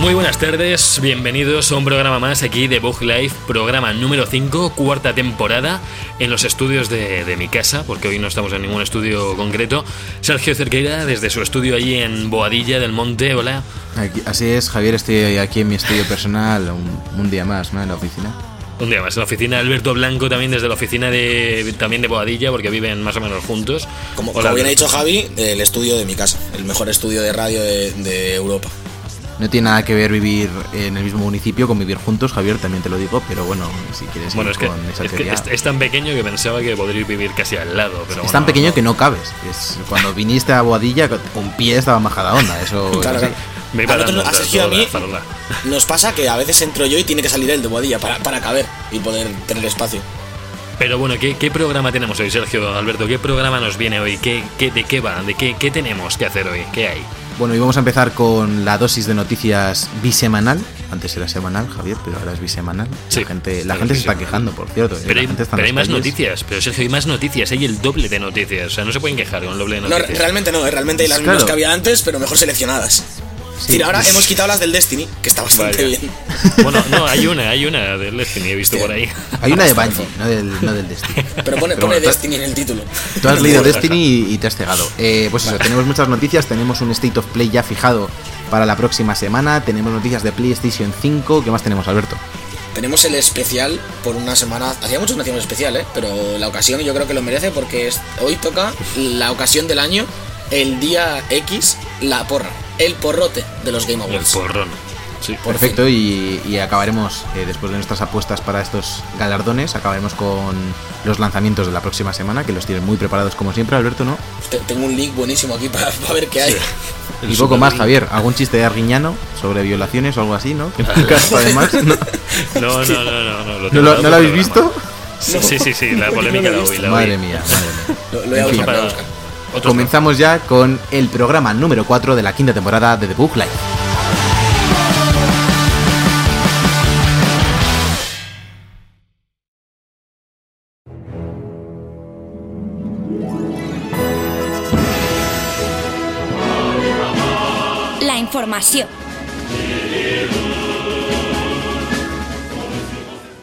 Muy buenas tardes, bienvenidos a un programa más aquí de Bug Life, programa número 5, cuarta temporada, en los estudios de, de mi casa, porque hoy no estamos en ningún estudio concreto. Sergio Cerqueira, desde su estudio allí en Boadilla del Monte, hola. Aquí- así es, Javier, estoy aquí en mi estudio personal un, un día más, ¿no? En la oficina. Un día más en la oficina, Alberto Blanco también desde la oficina de también de Boadilla, porque viven más o menos juntos. Como, Hola, como bien ha dicho Javi, el estudio de mi casa, el mejor estudio de radio de, de Europa. No tiene nada que ver vivir en el mismo municipio con vivir juntos, Javier, también te lo digo, pero bueno, si quieres Bueno, ir es que, con esa es, que teoría- es- es tan pequeño que pensaba que podríais vivir casi al lado. Pero es bueno, tan pequeño no. que no cabes. Es, cuando viniste a Boadilla, un pie estaba en bajada onda, eso es Claro, claro. Me iba A Sergio a mí farola. nos pasa que a veces entro yo y tiene que salir el de Boadilla para, para caber y poder tener espacio. Pero bueno, ¿qué, qué programa tenemos hoy, Sergio Alberto? ¿Qué programa nos viene hoy? ¿Qué, qué, ¿De qué va? ¿De qué, qué tenemos que hacer hoy? ¿Qué hay? Bueno, y vamos a empezar con la dosis de noticias bisemanal. Antes era semanal, Javier, pero ahora es bisemanal. Sí, la gente, la gente se está quejando, por cierto. ¿eh? Pero La hay, gente está en pero hay las más calles. noticias, pero Sergio, hay más noticias, hay el doble de noticias. O sea, no se pueden quejar con el doble de No, noticias. realmente no, eh, realmente hay las Claro. mismas que había antes, pero mejor seleccionadas. Decir, ahora hemos quitado las del Destiny, que está bastante Vaya. bien. Bueno, no, hay una, hay una del Destiny, he visto por ahí. Hay una de Bungie, no del, no del Destiny. Pero pone, Pero pone bueno, Destiny en el título. Tú has leído Destiny y, y te has cegado. Eh, pues eso, tenemos muchas noticias. Tenemos un State of Play ya fijado para la próxima semana. Tenemos noticias de PlayStation 5. ¿Qué más tenemos, Alberto? Tenemos el especial por una semana. Hacía mucho que no hacíamos especial, ¿eh? Pero la ocasión yo creo que lo merece porque es- hoy toca la ocasión del año, el día X, la porra. El porrote de los Game El Awards. porrón. Sí. Por Perfecto, y, y acabaremos, eh, después de nuestras apuestas para estos galardones, acabaremos con los lanzamientos de la próxima semana, que los tienes muy preparados como siempre, Alberto, ¿no? Te- Tengo un link buenísimo aquí para, para ver qué hay. El y poco más, Ring. Javier. ¿Algún chiste de Arguiñano sobre violaciones o algo así, no? Que nunca está de más. ¿No, No, no, no, no. ¿No, ¿No lo, ¿no lo habéis visto? Sí, sí, sí, sí, la polémica lo la visto. la. Madre mía, madre mía. Lo, lo voy a buscar, lo voy a buscar. Comenzamos ya con el programa número 4 de la quinta temporada de The Book Live. La información.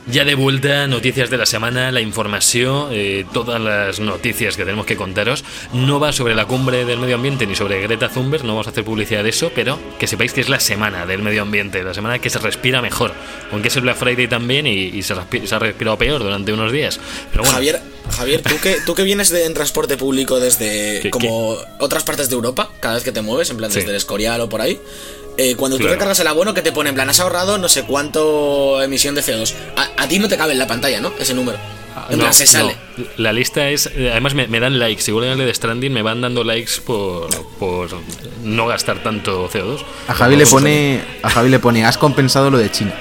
Ya de vuelta, noticias de la semana, la información, eh, todas las noticias que tenemos que contaros. No va sobre la cumbre del medio ambiente ni sobre Greta Thunberg, no vamos a hacer publicidad de eso, pero que sepáis que es la semana del medio ambiente, la semana que se respira mejor. Aunque es el Black Friday también y, y se, se ha respirado peor durante unos días. Pero bueno, Javier, Javier, ¿tú que, tú que vienes de, en transporte público desde ¿Qué- como otras partes de Europa, cada vez que te mueves, en plan Sí. desde el Escorial o por ahí, eh, cuando tú Claro. recargas el abono que te pone en plan has ahorrado no sé cuánto emisión de CO2. A, a ti no te cabe en la pantalla, ¿no? Ese número. En no, plan, se sale. no. La lista es. eh, Además, me, me dan likes. Igual en el de Stranding me van dando likes por, por no gastar tanto CO2. A Javi le pone, a Javi le pone, has compensado lo de China.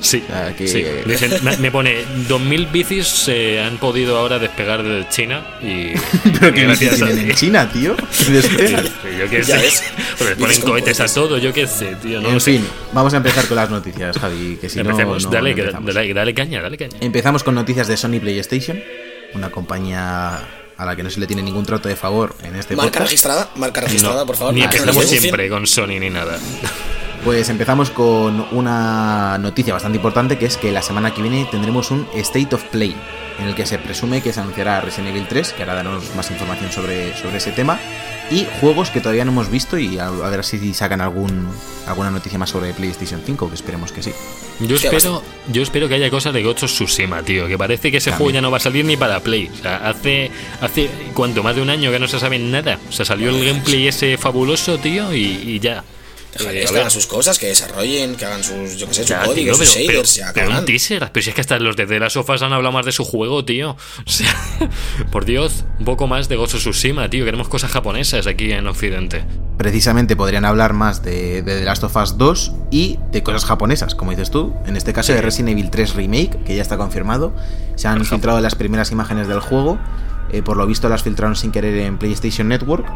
Sí, sea, que- sí. Dicen- me, me pone 2.000 bicis se han podido ahora despegar de China y Pero que gracias a tienen en ti. China, tío. Yo qué sé. ves. Pues les ponen cohetes a todo, yo qué sé, tío. No en sé. fin, vamos a empezar con las noticias, Javi, que si no, Empecemos. no, dale, no que- empezamos. dale, dale caña, dale caña. Empezamos con noticias de Sony PlayStation, una compañía a la que no se le tiene ningún trato de favor en este Marca podcast. registrada, marca registrada, No, por favor. Ni empezamos siempre con Sony ni nada. Pues empezamos con una noticia bastante importante que es que la semana que viene tendremos un State of Play en el que se presume que se anunciará Resident Evil 3, que ahora daremos más información sobre, sobre ese tema, y juegos que todavía no hemos visto y a, a ver si sacan algún alguna noticia más sobre PlayStation 5, que esperemos que sí. Yo espero, yo espero que haya cosas de of Tsushima, tío. Que parece que ese También. juego ya no va a salir ni para Play. O sea, hace, hace ¿cuánto? Más de un año que no se sabe nada. O sea, salió el gameplay ese fabuloso, tío, y, y ya. Eh, que hagan sus cosas, que desarrollen, que hagan sus, yo qué sé, su Ya, código, tío, sus pero, pero, shaders, ya pero un teaser. Pero si es que hasta los de The Last of Us han hablado más de su juego, tío. O sea, por Dios, un poco más de Gozo Tsushima, tío. Queremos cosas japonesas aquí en Occidente. Precisamente podrían hablar más de, de The Last of Us 2 y de cosas japonesas, como dices tú. En este caso de Resident Evil 3 Remake, que ya está confirmado. Se han filtrado las primeras imágenes del juego. eh, por lo visto las filtraron sin querer en PlayStation Network.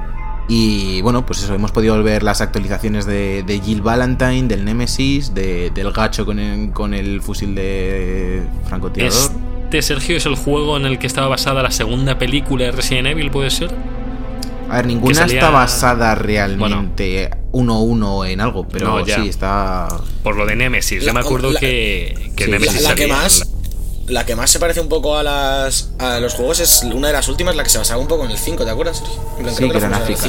Y bueno, pues eso, hemos podido ver las actualizaciones de, de Jill Valentine, del Nemesis, de- del gacho con el, con el fusil de francotirador. Este, Sergio, es el juego en el que estaba basada la segunda película de Resident Evil, ¿puede ser? A ver, ninguna que salía- está basada realmente uno a uno en algo, pero No, ya. sí está. Por lo de Nemesis. La- Yo me acuerdo la- que, que sí, Nemesis La, la que salía en más. La- que más se parece un poco a las a los juegos es una de las últimas, la que se basaba un poco en el 5, ¿te acuerdas, Sergio? Sí, creo que era en África.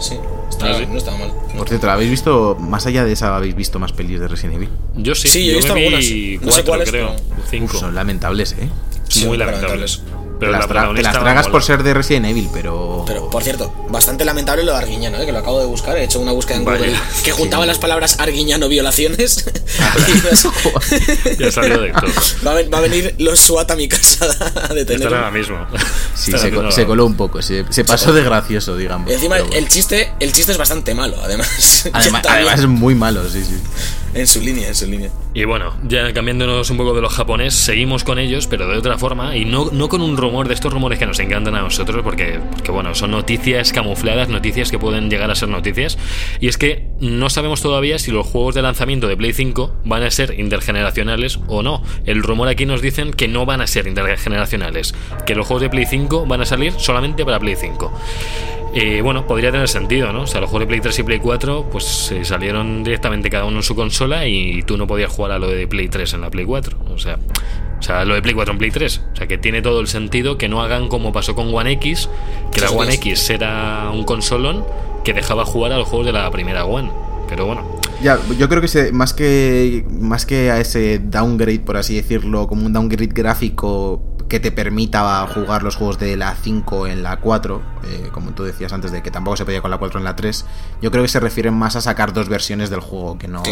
Sí, estaba- Ah, sí. no estaba mal. Por cierto, ¿la habéis visto? Más allá de esa, ¿habéis visto más pelis de Resident Evil? Yo sí, Sí, yo he visto algunas. No sé cuatro, cuáles, creo. pero- Cinco. Uf, son lamentables, ¿eh? Sí, Muy lamentables. Pero te las, la te las tragas por ser de Resident Evil, pero. Pero, por cierto, bastante lamentable lo de Arguiñano, ¿eh? que lo acabo de buscar. He hecho una búsqueda en Vaya. Google que juntaba las palabras Arguiñano violaciones. Ah, y Ya salió de todo. va, a, va a venir los SWAT a mi casa a Están ahora detenerlo. mismo. sí, se, co- se coló un poco, se, se pasó de gracioso, digamos. Y encima bueno. el chiste, el chiste es bastante malo, además. Además, además es muy malo, sí, sí. En su línea, en su línea. Y bueno, ya cambiándonos un poco de los japonés, seguimos con ellos, pero de otra forma, y no, no con un rumor de estos rumores que nos encantan a nosotros, porque, porque bueno, son noticias camufladas, noticias que pueden llegar a ser noticias. Y es que no sabemos todavía si los juegos de lanzamiento de Play 5 van a ser intergeneracionales o no. El rumor aquí nos dicen que no van a ser intergeneracionales, que los juegos de Play 5 van a salir solamente para Play 5. Eh, bueno, podría tener sentido, ¿no? O sea, los juegos de Play 3 y Play 4 pues eh, salieron directamente cada uno en su consola y tú no podías jugar a lo de Play 3 en la Play 4. O sea, o sea, lo de Play 4 en Play 3. O sea, que tiene todo el sentido que no hagan como pasó con One X, que la One. X era un consolón que dejaba jugar a los juegos de la primera One. Pero bueno, Ya, yo creo que se- más que más que a ese downgrade, por así decirlo, como un downgrade gráfico que te permita jugar los juegos de la 5 en la 4, eh, como tú decías antes de que tampoco se podía con la 4 en la 3, yo creo que se refieren más a sacar dos versiones del juego, que no.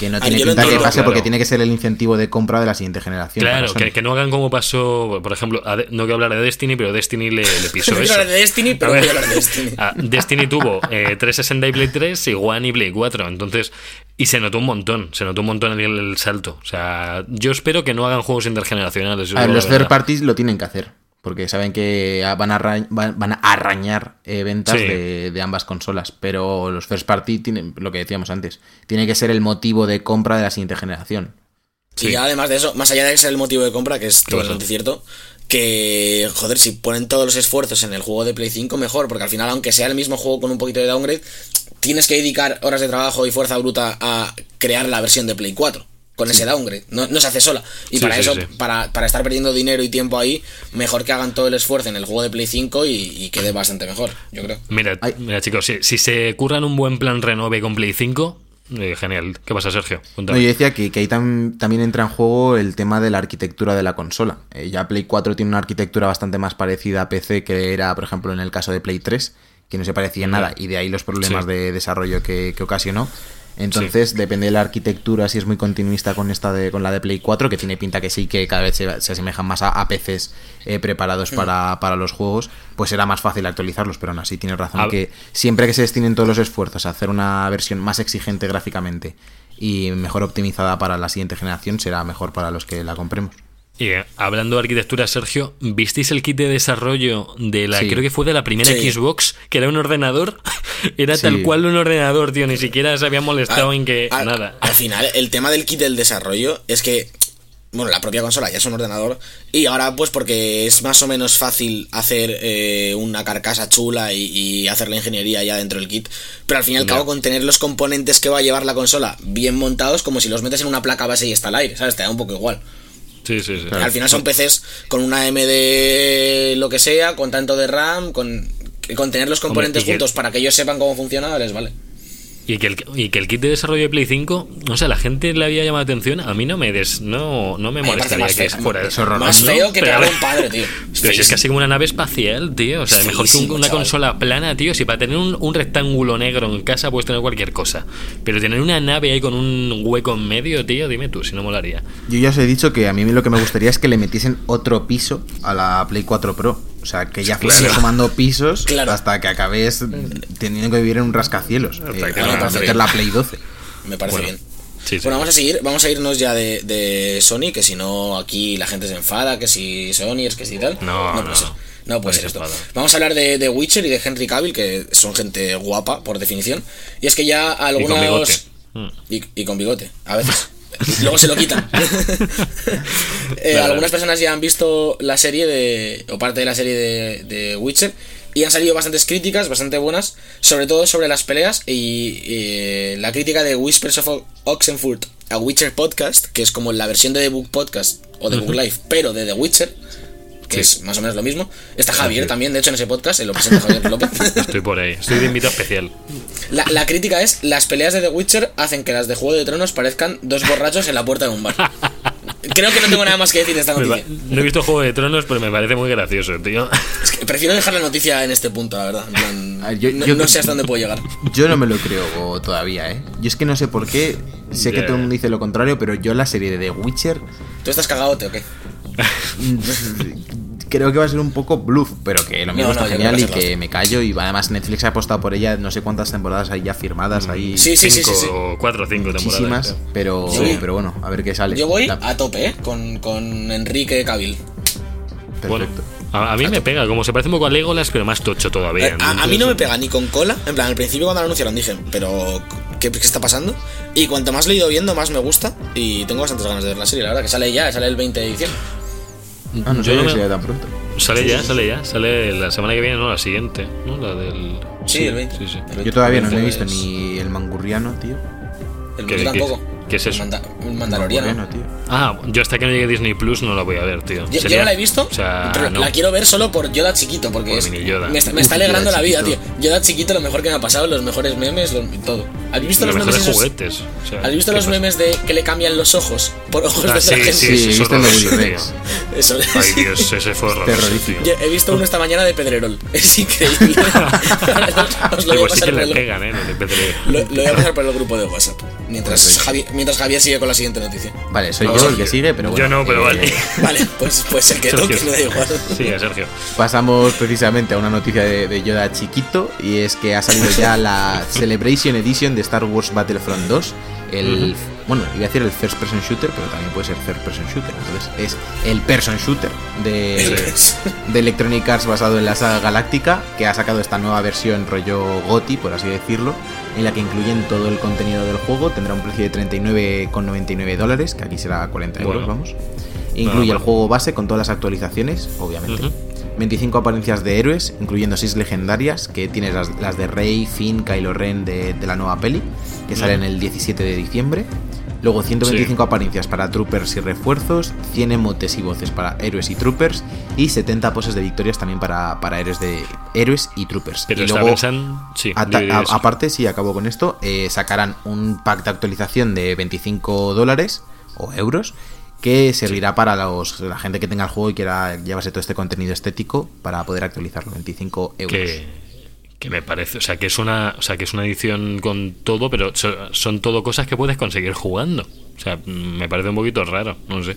Que no Ah, tiene pinta que pase claro. porque tiene que ser el incentivo de compra de la siguiente generación. claro, que, que no hagan como pasó, por ejemplo, a De- no quiero hablar de Destiny, pero Destiny le, le pisó eso. hablar de Destiny, pero A ver, voy a hablar de Destiny. ah, Destiny tuvo eh, 360 y Play 3 y One y Play 4. Entonces, y se notó un montón, se notó un montón el, el salto. O sea, yo espero que no hagan juegos intergeneracionales. A ver, los third parties lo tienen que hacer. Porque saben que van a, arra- van a arañar eh, ventas Sí. de, de ambas consolas. Pero los first party tienen, lo que decíamos antes, tiene que ser el motivo de compra de la siguiente generación. Sí. Y además de eso, más allá de ser el motivo de compra, que es totalmente cierto, que, joder, si ponen todos los esfuerzos en el juego de Play 5, mejor, porque al final, aunque sea el mismo juego con un poquito de downgrade, tienes que dedicar horas de trabajo y fuerza bruta a crear la versión de Play 4. Con ese downgrade, no, no se hace sola. Y Sí, para sí, eso, sí. Para, para estar perdiendo dinero y tiempo ahí, mejor que hagan todo el esfuerzo en el juego de Play 5 y, y quede bastante mejor, yo creo. Mira, Ay. mira, chicos, si, si se curran un buen plan renove con Play 5, eh, genial. ¿Qué pasa, Sergio? No, yo decía que, que ahí tam- también entra en juego el tema de la arquitectura de la consola. Eh, ya Play 4 tiene una arquitectura bastante más parecida a PC que era, por ejemplo, en el caso de Play 3, que no se parecía en nada, y de ahí los problemas Sí. de desarrollo que, que ocasionó. Entonces, depende de la arquitectura, si es muy continuista con esta de, con la de Play 4, que tiene pinta que sí, que cada vez se, se asemejan más a, a PCs eh, preparados para, para los juegos, pues será más fácil actualizarlos, pero aún así tienes razón que siempre que se destinen todos los esfuerzos a hacer una versión más exigente gráficamente y mejor optimizada para la siguiente generación, será mejor para los que la compremos. Y eh, hablando de arquitectura, Sergio, ¿visteis el kit de desarrollo de la, Sí. creo que fue de la primera Sí. Xbox, que era un ordenador? era Sí. tal cual un ordenador, tío, ni siquiera se había molestado Al- en que al- nada. Al final, el tema del kit del desarrollo es que, bueno, la propia consola ya es un ordenador y ahora pues porque es más o menos fácil hacer eh, una carcasa chula y, y hacer la ingeniería ya dentro del kit, pero al fin y al cabo con tener los componentes que va a llevar la consola bien montados como si los metes en una placa base y está al aire, ¿sabes? Te da un poco igual. Sí, sí, sí. Al final son PCs con una AMD lo que sea, con tanto de RAM, con, con tener los componentes que- juntos para que ellos sepan cómo funciona, les vale. Y que, el, y que el kit de desarrollo de Play 5, o sea, la gente le había llamado la atención. A mí no me des, no, no me molestaría más que feo, fuera es horroroso. Más feo que te Pero- haga un padre, tío. Es Pero si es casi como una nave espacial, tío. O sea, Es mejor que un- una chaval. consola plana, tío. Si para tener un, un rectángulo negro en casa puedes tener cualquier cosa. Pero tener una nave ahí con un hueco en medio, tío, dime tú, si no molaría. Yo ya os he dicho que a mí lo que me gustaría es que le metiesen otro piso a la Play 4 Pro. O sea, que ya fuese Claro. sumando pisos Claro. hasta que acabes teniendo que vivir en un rascacielos. Eh, para no, meter la Play 12. Me parece Bueno, bien. Sí, sí. Bueno, vamos a seguir, vamos a irnos ya de, de Sony, que si no aquí la gente se enfada, que si Sony es que si tal. No, puede no. ser. No puede ser se esto. enfada. Vamos a hablar de, de Witcher y de Henry Cavill, que son gente guapa, por definición. Y es que ya algunos. bigote. Mm. Y, y con bigote, a veces. Luego se lo quitan. Eh, Claro. Algunas personas ya han visto la serie de. o parte de la serie de, de Witcher. Y han salido bastantes críticas, bastante buenas, sobre todo sobre las peleas. Y, y la crítica de Whispers of Oxenfurt a Witcher Podcast, que es como la versión de The Book Podcast o The Book Live, pero de The Witcher, que Sí. es más o menos lo mismo. Está Javier también, de hecho, en ese podcast, lo presenta Javier López. Estoy por ahí. Estoy de invitado especial. La, la crítica es, las peleas de The Witcher hacen que las de Juego de Tronos parezcan dos borrachos en la puerta de un bar. Creo que no tengo nada más que decir de esta noticia. No he visto Juego de Tronos, pero me parece muy gracioso, tío. Es que prefiero dejar la noticia en este punto, la verdad. En plan, A ver, yo- no, yo- no sé hasta dónde puedo llegar. Yo no me lo creo todavía, ¿eh? Yo es que no sé por qué. Sé que Ya. todo el mundo dice lo contrario, pero yo la serie de The Witcher ¿Tú estás cagadote o qué? Creo que va a ser un poco bluff, pero que lo mismo No, no, está yo genial y que me callo. Y además Netflix ha apostado por ella no sé cuántas temporadas hay ya firmadas ahí. Sí, sí, sí, sí, sí. Cinco, cuatro o cinco Muchísimas, temporadas. pero, Sí. pero bueno, a ver qué sale. Yo voy La- a tope, ¿eh? Con, con Enrique Cavill. Bueno, Perfecto. a, a mí me pega, como se parece un poco a Legolas, pero más tocho todavía. Eh, a, a mí no me pega ni con cola. En plan, al principio cuando lo anunciaron dije, pero ¿qué, qué está pasando? Y cuanto más lo he ido viendo, más me gusta. Y tengo bastantes ganas de ver la serie, la verdad, que sale ya, sale el 20 de diciembre. Ah, no no que me- sea tan pronto. Sale ya, sale ya. Sale la semana que viene, no, la siguiente. ¿No? La del. Sí, el 20. Sí, sí. El 20. Yo todavía no he visto Entonces- ni el mangurriano, tío. El ¿Qué- mundo qué- tampoco. Qué es eso? manda- el mandaloriano. Ah, yo hasta que no llegue Disney Plus no la voy a ver, tío. Yo, yo Sería- no la he visto, O sea, pero no. la quiero ver solo por Yoda chiquito, porque Por es- Yoda. me está, me Uf, está alegrando la vida, tío. Yoda chiquito, lo mejor que me ha pasado, los mejores memes, lo- todo. ¿Has visto Los los, memes esos- juguetes. o sea, ¿Has visto ¿qué los pasa? memes de que le cambian los ojos por ojos Ah, de sí, otra gente? sí, Sí, eso. Rex. Eso es. Ay, Dios, ese fue Terrorífico. Yo he visto uno esta mañana de Pedrerol. Es increíble. Os sí lo voy a pasar por el grupo de WhatsApp. Mientras mientras Javier sigue con la siguiente noticia. Vale, soy No, yo el que sigue, pero bueno. Yo no, pero eh, vale. Vale, pues, pues el que Sergio. toque me da igual. Sí, a Sergio. Pasamos precisamente a una noticia de, de Yoda chiquito y es que ha salido ya la Celebration Edition de Star Wars Battlefront 2. El, Bueno, iba a decir el first person shooter, pero también puede ser third person shooter. Entonces es el person shooter de, de Electronic Arts basado en la saga Galáctica, que ha sacado esta nueva versión rollo GOTI, por así decirlo, en la que incluyen todo el contenido del juego. Tendrá un precio de 39,99 dólares, que aquí será 40 euros, Bueno. vamos. Incluye el juego base con todas las actualizaciones, obviamente. Ujú. 25 apariencias de héroes, incluyendo 6 legendarias, que tienes las, las de Rey, Finn, Kylo Ren de, de la nueva peli, que salen el 17 de diciembre. Luego 125 apariencias para troopers y refuerzos, 100 emotes y voces para héroes y troopers, y 70 poses de victorias también para, para héroes, de, héroes y troopers. Pero y luego, pensando. Sí, a- aparte, sí, acabo con esto, eh, sacarán un pack de actualización de 25 dólares o euros que servirá para los, la gente que tenga el juego y quiera llevarse todo este contenido estético para poder actualizarlo. 25 euros. que, que me parece, o sea, que es una, o sea, que es una edición con todo, pero so- son todo cosas que puedes conseguir jugando. O sea, me parece un poquito raro, no sé.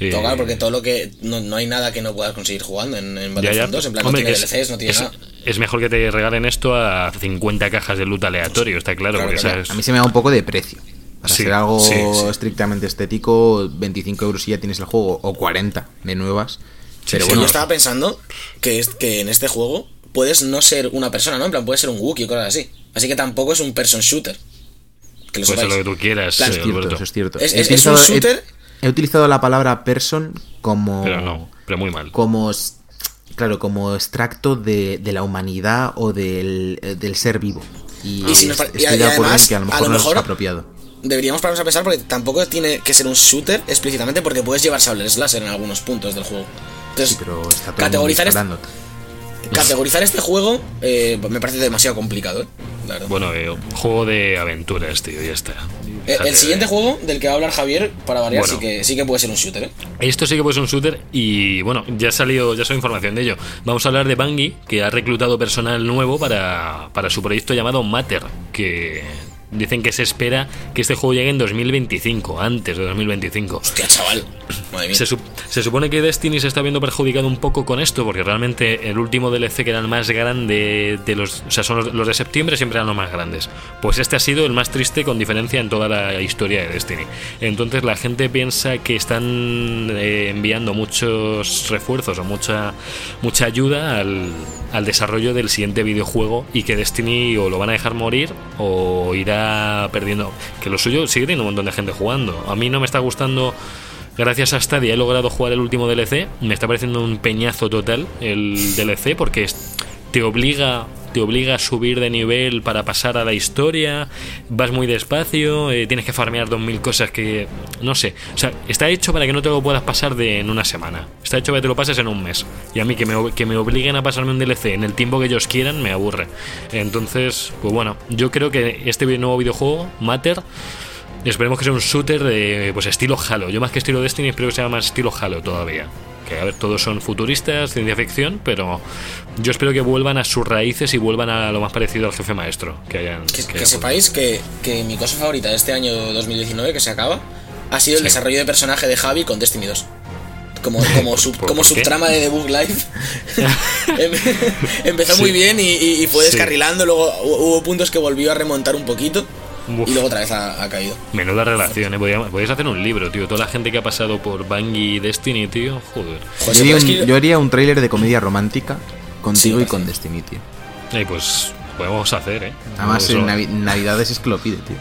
Eh, Tocar, porque todo lo que. No, no hay nada que no puedas conseguir jugando en, en ya, ya. Battlefront 2. En plan, Hombre, no tiene es, DLCs, no tiene es- nada. es mejor que te regalen esto a 50 cajas de loot aleatorio, está claro, Claro, porque claro. A mí se me da un poco de precio. Para Sí, ser algo sí, sí. estrictamente estético, 25 euros y ya tienes el juego, o 40 de nuevas. Pero Sí, bueno, yo estaba pensando que, es, que en este juego puedes no ser una persona, ¿no? En plan, puedes ser un Wookiee o cosas así. Así que tampoco es un person shooter. Que lo puede ser sepáis. lo que tú quieras, Plan, eh, eso es cierto, eso es cierto. Es- He es- es un he- shooter- He, utilizado la palabra person como. Pero no, pero muy mal. como claro como extracto de, de la humanidad o del, eh, del ser vivo y, Y si nos estoy y además, que a lo a mejor no es apropiado Deberíamos pararnos a pensar porque tampoco tiene que ser un shooter explícitamente porque puedes llevar sables láser en algunos puntos del juego. Entonces, sí pero está todo el mundo categorizar es- disparándote. Categorizar este juego eh, me parece demasiado complicado, ¿eh? Bueno, eh, juego de aventuras, tío, ya está. Eh, el siguiente juego del que va a hablar Javier, para variar, Bueno. sí, que, sí que puede ser un shooter, ¿eh? Esto sí que puede ser un shooter y bueno, ya ha salido, ya información de ello. Vamos a hablar de Bungie, que ha reclutado personal nuevo para, para su proyecto llamado Matter, que dicen que se espera que este juego llegue en 2025, antes de 2025. Hostia, chaval. Se, sup- se supone que Destiny se está viendo perjudicado un poco con esto, porque realmente el último DLC que era el más grande de los. O sea, son los, los de septiembre siempre eran los más grandes. Pues este ha sido el más triste con diferencia en toda la historia de Destiny. Entonces la gente piensa que están eh, enviando muchos refuerzos o mucha, mucha ayuda al, al desarrollo del siguiente videojuego y que Destiny o lo van a dejar morir o irá perdiendo. Que lo suyo sigue teniendo un montón de gente jugando. A mí no me está gustando. Gracias a Stadia he logrado jugar el último DLC. Me está pareciendo un peñazo total el DLC porque te obliga te obliga a subir de nivel para pasar a la historia. Vas muy despacio, eh, tienes que farmear 2000 cosas que no sé. O sea, está hecho para que no te lo puedas pasar de en una semana. Está hecho para que te lo pases en un mes. Y a mí que me, que me obliguen a pasarme un DLC en el tiempo que ellos quieran me aburre. Entonces, pues bueno, yo creo que este nuevo videojuego, Matter, Esperemos que sea un shooter de pues estilo Halo. Yo más que estilo Destiny espero que sea más estilo Halo todavía. Que a ver, todos son futuristas, ciencia ficción, pero yo espero que vuelvan a sus raíces y vuelvan a lo más parecido al jefe maestro que hayan. Que, que sepáis que, que mi cosa favorita de este año 2019, que se acaba, ha sido el Sí. desarrollo de personaje de Javi con Destiny 2. Como, como, sub- ¿Por- como subtrama de The Book Life. Em- Empezó Sí. muy bien y, y- y fue Sí. descarrilando. Luego hu- hubo puntos que volvió a remontar un poquito. Uf. Y luego otra vez ha, ha caído. Menuda relación, ¿eh? Podríais hacer un libro, tío. Toda la gente que ha pasado por Bungie y Destiny, tío. Joder. Yo, haría un, que- yo haría un tráiler de comedia romántica contigo Sí, y con Destiny, tío. Eh, pues podemos hacer, ¿eh? Además, en Navi- Navidades es que lo pide, tío.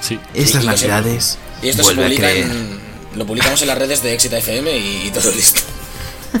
Sí. Estas y. Navidades. Y esto se publica en. Lo publicamos en las redes de Exit FM y, y todo listo.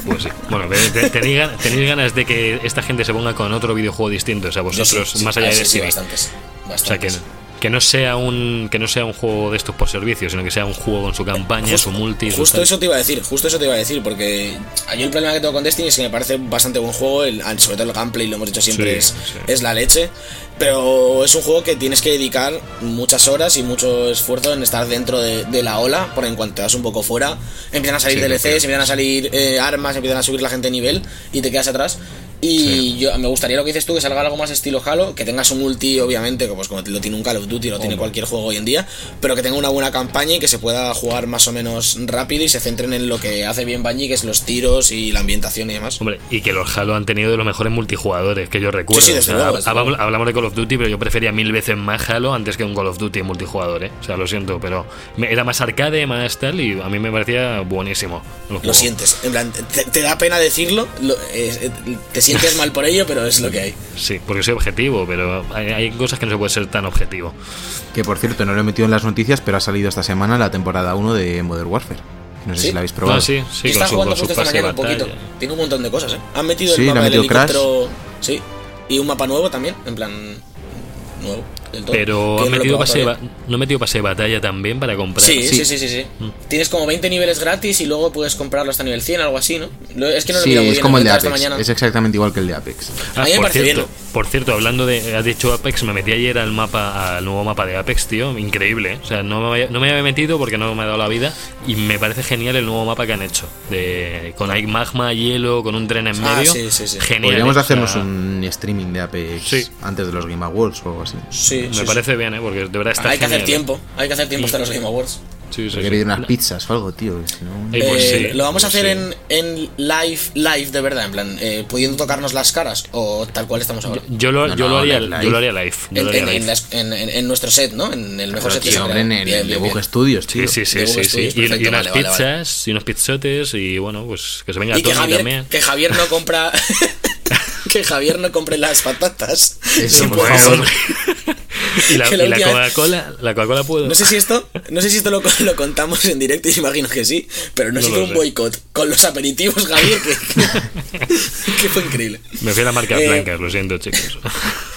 Pues sí. Bueno, te- te- tenéis, gan- tenéis ganas de que esta gente se ponga con otro videojuego distinto, o sea, vosotros, sí, sí, más allá ah, de sí, sí, Destiny. bastantes. O sea, que, bastantes. Que no sea un que no sea un juego de estos por servicio, sino que sea un juego con su campaña, su multi, Justo eso te iba a decir, justo eso te iba a decir, porque yo el problema que tengo con Destiny es que me parece bastante buen juego, el, sobre todo el gameplay, lo hemos dicho siempre, Sí, es, sí. es la leche, pero es un juego que tienes que dedicar muchas horas y mucho esfuerzo en estar dentro de, de la ola, porque en cuanto te das un poco fuera, empiezan a salir Sí, DLCs, empiezan a salir eh, armas, empiezan a subir la gente de nivel y te quedas atrás. Y Sí. yo me gustaría lo que dices tú, que salga algo más estilo Halo, que tengas un multi, obviamente, que pues como lo tiene un Call of Duty, lo tiene Hombre. cualquier juego hoy en día, pero que tenga una buena campaña y que se pueda jugar más o menos rápido y se centren en lo que hace bien Bungie, que es los tiros y la ambientación y demás. Hombre, y que los Halo han tenido de los mejores multijugadores que yo recuerdo. Sí, sí, O sea, luego, hablamos, de Call of Duty, pero yo prefería mil veces más Halo antes que un Call of Duty en multijugador, ¿eh? O sea, lo siento, pero era más arcade, más tal, y a mí me parecía buenísimo. Lo sientes, en plan, te, te da pena decirlo, lo- es- eh, te sientes mal por ello, pero es lo que hay. Sí, porque soy objetivo, pero hay, hay cosas que no se puede ser tan objetivo. Que por cierto, no lo he metido en las noticias, pero ha salido esta semana la temporada 1 de Modern Warfare. No sé ¿Sí? si la habéis probado. Ah, sí, sí, está jugando justo esta mañana un poquito. Tiene un montón de cosas, ¿eh? Han metido Sí, el ha mapa del metido Crash. helicóptero. Sí. Y un mapa nuevo también, en plan. Nuevo. Del todo, Pero han no metido pase de no metido pase de batalla también para comprar. Sí, sí, Sí. sí, sí, sí. Mm. Tienes como 20 niveles gratis y luego puedes comprarlo hasta nivel 100, algo así, ¿no? Es que no lo Sí, muy es bien, como el de Apex. Es exactamente igual que el de Apex. Ah, A mí me por parece cierto, bien. por cierto, hablando de, has dicho Apex, me metí ayer al mapa, al nuevo mapa de Apex, tío, increíble. ¿eh? O sea, no me, había- no me había metido porque no me ha dado la vida y me parece genial el nuevo mapa que han hecho, de con ahí magma, hielo, con un tren en Ah, medio. sí, sí, sí. Genial. Podríamos ¿eh? Hacernos un streaming de Apex Sí. antes de los Game Awards o algo así. Sí, Me sí, sí. parece bien, ¿eh? porque de verdad está Hay que hacer ¿eh? tiempo, hay que hacer tiempo hasta los Game Awards. Sí, sí, querido unas pizzas o algo, tío. que si no- Eh, pues Eh, sí, lo vamos a pues hacer sí. en, en live, live de verdad, en plan, eh, pudiendo tocarnos las caras o tal cual estamos ahora. Yo lo, No, yo, lo haría, live. yo lo haría live. Yo lo En, haría en- live. en las- en- en- en nuestro set, ¿no? En el mejor Claro, set que tío, se hombre, en el, Bien. Studios, tío. Sí, sí, sí, sí, Y, unas vale, vale, vale. pizzas y unos pizzotes y bueno, pues que se venga Y que Javier, también. que Javier no compra. que Javier no compre las patatas. Eso, Sí, por favor. y la, la la Coca-Cola, la Coca-Cola puedo. No sé si esto, no sé si esto lo, lo contamos en directo y imagino que sí, pero no, No lo un boicot con los aperitivos, Javier, que, que fue increíble. Me fui a las marcas Eh, blancas, lo siento, chicos.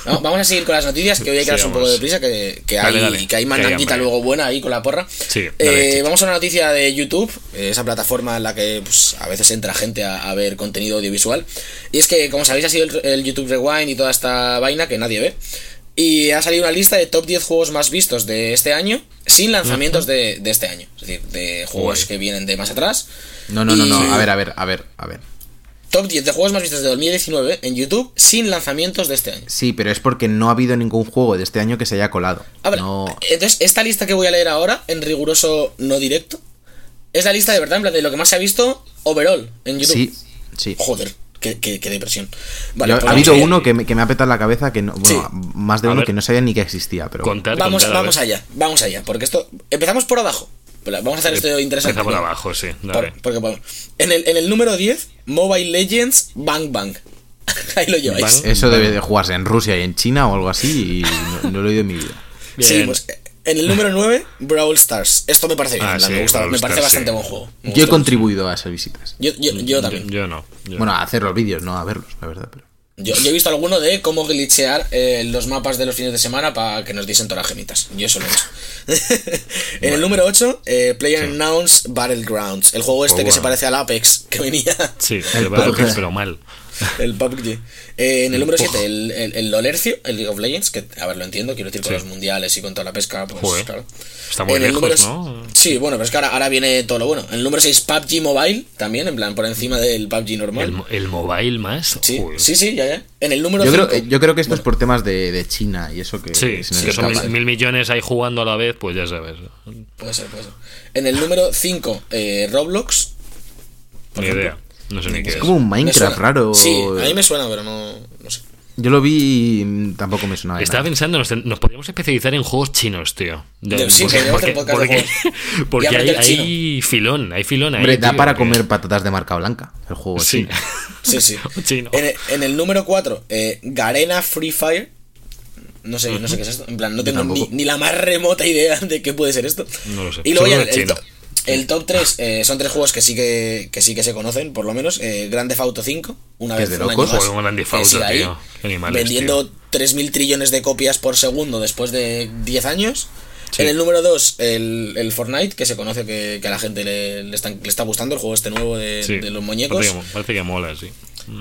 Vamos vamos a seguir con las noticias, que hoy hay que Sí, darse un poco de prisa, que, que Dale, hay, dale, que hay mandanguita luego buena ahí con la porra. Sí, Eh, dale, chicha. vamos a una noticia de YouTube, eh, esa plataforma en la que pues, a veces entra gente a, a ver contenido audiovisual. Y es que, como sabéis, ha sido el, el YouTube Rewind y toda esta vaina que nadie ve. Y ha salido una lista de top 10 juegos más vistos de este año, sin lanzamientos de, de este año. Es decir, de juegos que vienen de más atrás. No, no, no, no. A ver, a ver, a ver, a ver. Top 10 de juegos más vistos de 2019 en YouTube sin lanzamientos de este año. Sí, pero es porque no ha habido ningún juego de este año que se haya colado. A ver, No- entonces, esta lista que voy a leer ahora, en riguroso no directo, es la lista de verdad, en plan de lo que más se ha visto overall en YouTube. Sí, sí. Joder, qué, qué- qué depresión. Vale, pues ha vamos habido allá. uno que me, que me ha petado la cabeza que no. Bueno, Sí. más de A uno ver. que no sabía ni que existía, pero. Contar, Vamos, contar, vamos allá, vamos allá, porque esto... Empezamos por abajo. Vamos a hacer esto interesante. Empieza por abajo, sí. por- porque. En el, en el número 10, Mobile Legends Bang Bang. Ahí lo lleváis. Bang. Eso debe de jugarse en Rusia y en China o algo así y no, no lo he oído en mi vida. Sí, pues en el número 9, Brawl Stars. Esto me parece bien, Ah, sí, me, gusta, me parece Stars, bastante sí. buen juego. Me Yo he contribuido a esas visitas. Yo, yo, yo también. Yo, yo no. yo Bueno, no. a hacer los vídeos, no a verlos, la verdad. Pero... Yo, yo he visto alguno de cómo glitchear eh, los mapas de los fines de semana para que nos diesen todas las gemitas. Yo eso lo he hecho. en el número 8, eh, PlayerUnknown's Battlegrounds. El juego este Pues que se parece al Apex que venía. Sí, El PUBG. pero mal. El PUBG. Eh, en el número 7, el, el, el Lolercio, el League of Legends, que a ver, lo entiendo, quiero decir con Sí. los mundiales y con toda la pesca, pues Joder. claro. Está muy En lejos, número- ¿no? Sí, bueno, pero es que ahora, ahora viene todo lo bueno. En el número 6, PUBG Mobile, también, en plan, por encima del PUBG normal. El, mo- el mobile más. Sí, joder. sí, sí, ya, ya. En el número Yo, 5. creo, yo creo que esto es por temas de, de China y eso que Sí, que son mil, mil millones ahí jugando a la vez, pues ya sabes. Puede ser, puede ser. En el número 5, eh, Roblox. Ni ejemplo. idea. No sé ni qué Es es. como un Minecraft raro. Sí, a mí me suena, pero no, no sé. Yo lo vi y tampoco me sonaba. Estaba nada. pensando, nos, nos podríamos especializar en juegos chinos, tío. De- Sí, porque, juegos. porque Y hay, filón, hay filón ahí. Hombre, da tío, para porque- comer patatas de marca blanca, el juego Sí. chino. Sí, sí. Chino. En el, en el número 4, eh, Garena Free Fire. No sé, no sé qué es esto. En plan, no tengo ni, la más remota idea de qué puede ser esto. No lo sé. Y luego ya el, el, el top 3 son tres juegos que sí que, que sí que se conocen, por lo menos. Eh, Grand Theft Auto 5, una Que vez es de un año locos. más, Grand Theft que Auto, sigue ahí, tío. Qué animales, vendiendo 3.000 trillones de copias por segundo después de 10 años. Sí. En el número 2, el, el Fortnite, que se conoce que, que a la gente le, le están- le está gustando el juego este nuevo de, Sí. de los muñecos. Parece que, parece que mola, sí.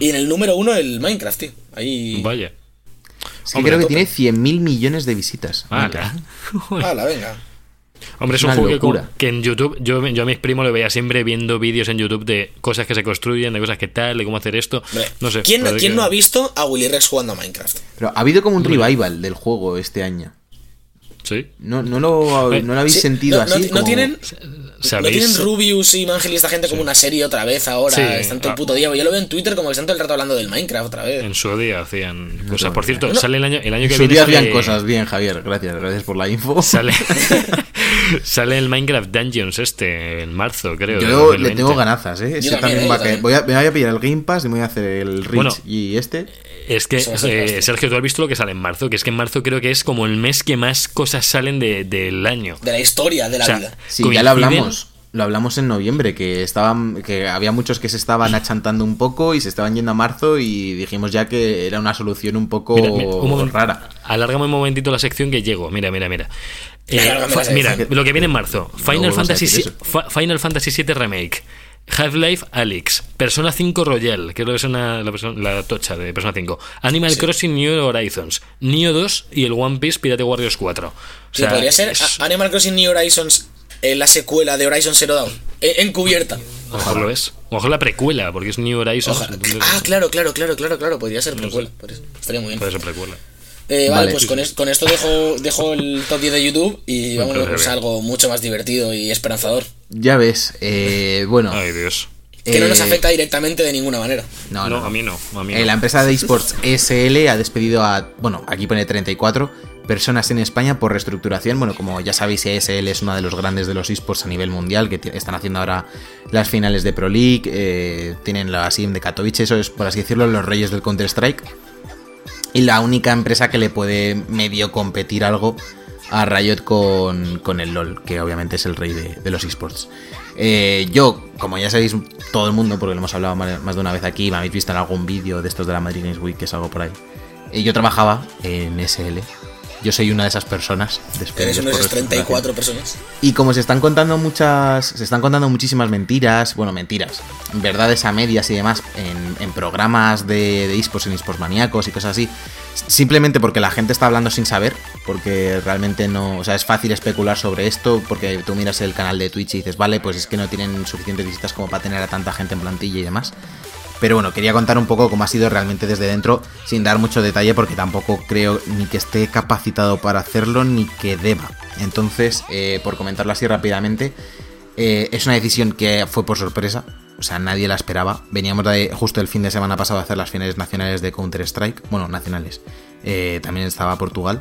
Y en el número 1, el Minecraft, tío. Ahí. Vaya. Que Hombre, creo que tope. tiene 100.000 millones de visitas. Hala. Hala, venga. Hombre, es un juego que, locura. que en YouTube, yo, yo a mis primos lo veía siempre viendo vídeos en YouTube de cosas que se construyen, de cosas que tal, de cómo hacer esto. Hombre, No sé. ¿Quién, parece quién que- no ha visto a Willy Rex jugando a Minecraft? Pero ha habido como un revival del juego este año. Sí. No, no, lo, no lo habéis Sí, sentido no, así. no como- tienen, ¿No tienen Rubius y Mangel y esta gente como una serie otra vez ahora? Sí, están todo el ah. puto día. Yo lo veo en Twitter como que están todo el rato hablando del Minecraft otra vez. En su día hacían cosas. tengo Por cierto, sale el año, el año En que su viene. día sale- hacían cosas bien, Javier. Gracias, gracias por la info. Sale, sale el Minecraft Dungeons este en marzo, creo. Yo le 2020. tengo ganazas, ¿eh? También, también eh, va yo también. Voy a, me voy a pillar el Game Pass y me voy a hacer el Rich Bueno. y este. Es que, eh. Sergio, tú has visto lo que sale en marzo, que es que en marzo creo que es como el mes que más cosas salen de- del año. De la historia de la O sea, vida. Sí, ya lo coinciden- hablamos. Lo hablamos en noviembre, que estaban, que había muchos que se estaban achantando un poco y se estaban yendo a marzo y dijimos ya que era una solución un poco Mira, mira, un momento. rara. Alárgame un momentito la sección que llego. Mira, mira, mira. Eh, mira, lo que viene en marzo. Final Fantasy, Final Fantasy VII Remake. Half-Life Alyx, Persona 5 Royal, que es es una- la, la tocha de Persona 5, Animal Crossing New Horizons, Neo 2 y el One Piece Pirate Warriors 4. O Sí, sea, podría ser es- Animal Crossing New Horizons, eh, la secuela de Horizon Zero Dawn, eh, encubierta. a lo mejor lo es. O a lo mejor la precuela, porque es New Horizons. Ojalá. Ah, claro, claro, claro, claro, claro. Podría ser precuela. podría ser. Estaría muy bien. Puede ser precuela. Eh, vale, Vale. pues con, es- con esto dejo, dejo el top 10 de YouTube y vamos a bien. algo mucho más divertido y esperanzador. Ya ves, eh, bueno. Ay, Dios. Que no nos eh, afecta directamente de ninguna manera. No, No, no, a mí no. A mí Eh, no. la empresa de esports SL ha despedido a, bueno, aquí pone 34 personas en España por reestructuración. Bueno, como ya sabéis, SL es uno de los grandes de los esports a nivel mundial, que están haciendo ahora las finales de Pro League, eh, tienen la SIM de Katowice, eso es, por así decirlo, los reyes del Counter-Strike. Y la única empresa que le puede medio competir algo a Riot con, con el LOL, que obviamente es el rey de, de los esports. Eh, yo, como ya sabéis todo el mundo, porque lo hemos hablado más de una vez aquí, me habéis visto en algún vídeo de estos de la Madrid Games Week que salgo por ahí. eh, yo trabajaba en SL. Yo soy una de esas personas. Eres una de esas 34 personas. y como se están contando muchas, se están contando muchísimas mentiras, bueno, mentiras, verdades a medias y demás en, en programas de, de esports, en esports maníacos y cosas así, simplemente porque la gente está hablando sin saber, porque realmente no, o sea, es fácil especular sobre esto, porque tú miras el canal de Twitch y dices, vale, pues es que no tienen suficientes visitas como para tener a tanta gente en plantilla y demás. Pero bueno, quería contar un poco cómo ha sido realmente desde dentro, sin dar mucho detalle, porque tampoco creo ni que esté capacitado para hacerlo, ni que deba. Entonces, eh, por comentarlo así rápidamente, eh, es una decisión que fue por sorpresa, o sea, nadie la esperaba. Veníamos de, justo el fin de semana pasado a hacer las finales nacionales de Counter-Strike, bueno, nacionales. Eh, también estaba Portugal.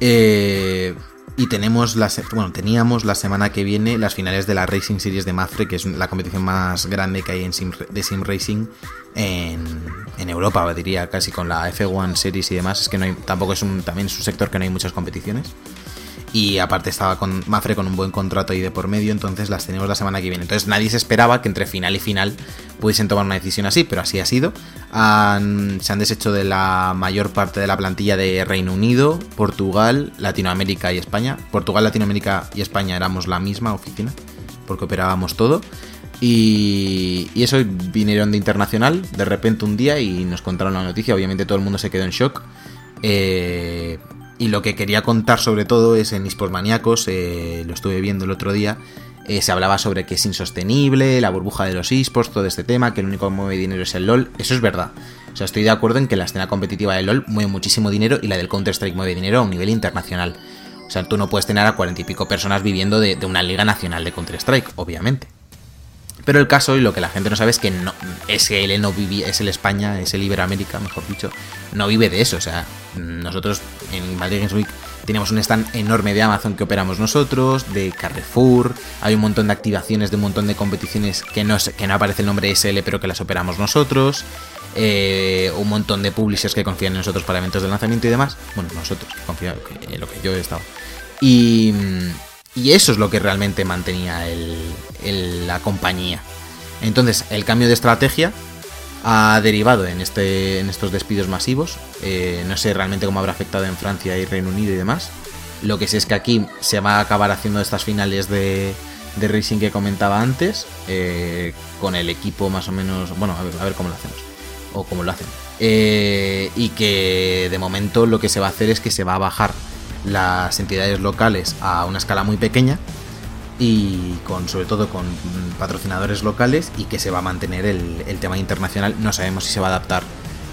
Eh, y tenemos la, se- bueno, teníamos la semana que viene las finales de la Racing Series de Mafre, que es la competición más grande que hay en sim, de Sim Racing en, en Europa, diría casi con la F1 Series y demás. Es que no hay, tampoco es un, también es un sector que no hay muchas competiciones. Y aparte estaba con Mafre con un buen contrato ahí de por medio, entonces las tenemos la semana que viene. Entonces nadie se esperaba que entre final y final pudiesen tomar una decisión así, pero así ha sido. Se han deshecho de la mayor parte de la plantilla de Reino Unido, Portugal, Latinoamérica y España. Portugal, Latinoamérica y España éramos la misma oficina, porque operábamos todo. Y, y eso vinieron de internacional de repente un día y nos contaron la noticia. Obviamente todo el mundo se quedó en shock. Eh, y lo que quería contar sobre todo es en eSports Maníacos, eh, lo estuve viendo el otro día, eh, se hablaba sobre que es insostenible, la burbuja de los eSports, todo este tema, que el único que mueve dinero es el LOL. Eso es verdad. O sea, estoy de acuerdo en que la escena competitiva del LOL mueve muchísimo dinero y la del Counter-Strike mueve dinero a un nivel internacional. O sea, tú no puedes tener a cuarenta y pico personas viviendo de, de una liga nacional de Counter-Strike, obviamente. Pero el caso y lo que la gente no sabe es que no, SL no vivía, es el España, es el Iberoamérica, mejor dicho, no vive de eso. O sea, nosotros en Madrid Games Week tenemos un stand enorme de Amazon que operamos nosotros, de Carrefour, hay un montón de activaciones de un montón de competiciones que no, que no aparece el nombre SL pero que las operamos nosotros. eh, un montón de publishers que confían en nosotros para eventos de lanzamiento y demás. Bueno, nosotros, confían en lo que yo he estado. Y, y eso es lo que realmente mantenía el- la compañía. Entonces, el cambio de estrategia ha derivado en, este, en estos despidos masivos. Eh, no sé realmente cómo habrá afectado en Francia y Reino Unido y demás. Lo que sé es que aquí se va a acabar haciendo estas finales de, de Racing que comentaba antes, eh, con el equipo más o menos... Bueno, a ver, a ver cómo lo hacemos. O cómo lo hacen. Eh, y que de momento lo que se va a hacer es que se va a bajar las entidades locales a una escala muy pequeña y con sobre todo con patrocinadores locales y que se va a mantener el, el tema internacional. No sabemos si se va a adaptar,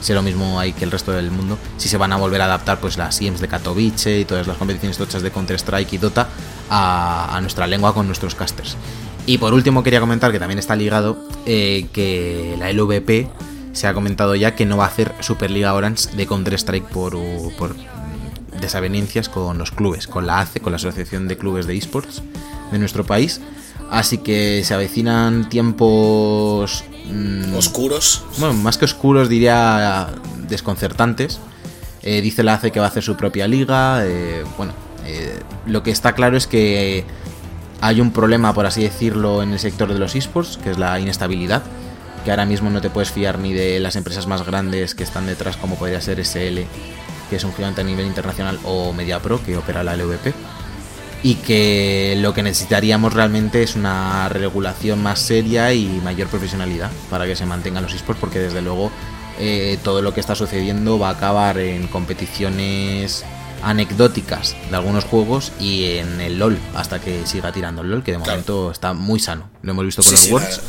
si lo mismo ahí que el resto del mundo, si se van a volver a adaptar pues las IEMs de Katowice y todas las competiciones tochas de Counter-Strike y Dota a, a nuestra lengua con nuestros casters. Y por último quería comentar que también está ligado eh, que la LVP se ha comentado ya que no va a hacer Superliga Orange de Counter-Strike por, por desavenencias con los clubes, con la ACE, con la Asociación de Clubes de Esports de nuestro país. Así que se avecinan tiempos... mm, Oscuros. bueno, más que oscuros diría desconcertantes. Eh, dice la ACE que va a hacer su propia liga. eh, bueno, eh, lo que está claro es que hay un problema, por así decirlo, en el sector de los esports, que es la inestabilidad. Que ahora mismo no te puedes fiar ni de las empresas más grandes que están detrás, como podría ser SL, que es un gigante a nivel internacional, o MediaPro, que opera la LVP y que lo que necesitaríamos realmente es una regulación más seria y mayor profesionalidad para que se mantengan los esports porque desde luego eh, todo lo que está sucediendo va a acabar en competiciones anecdóticas de algunos juegos y en el LOL hasta que siga tirando el LOL que de Claro. momento está muy sano. Lo hemos visto con Sí, los sí, Worlds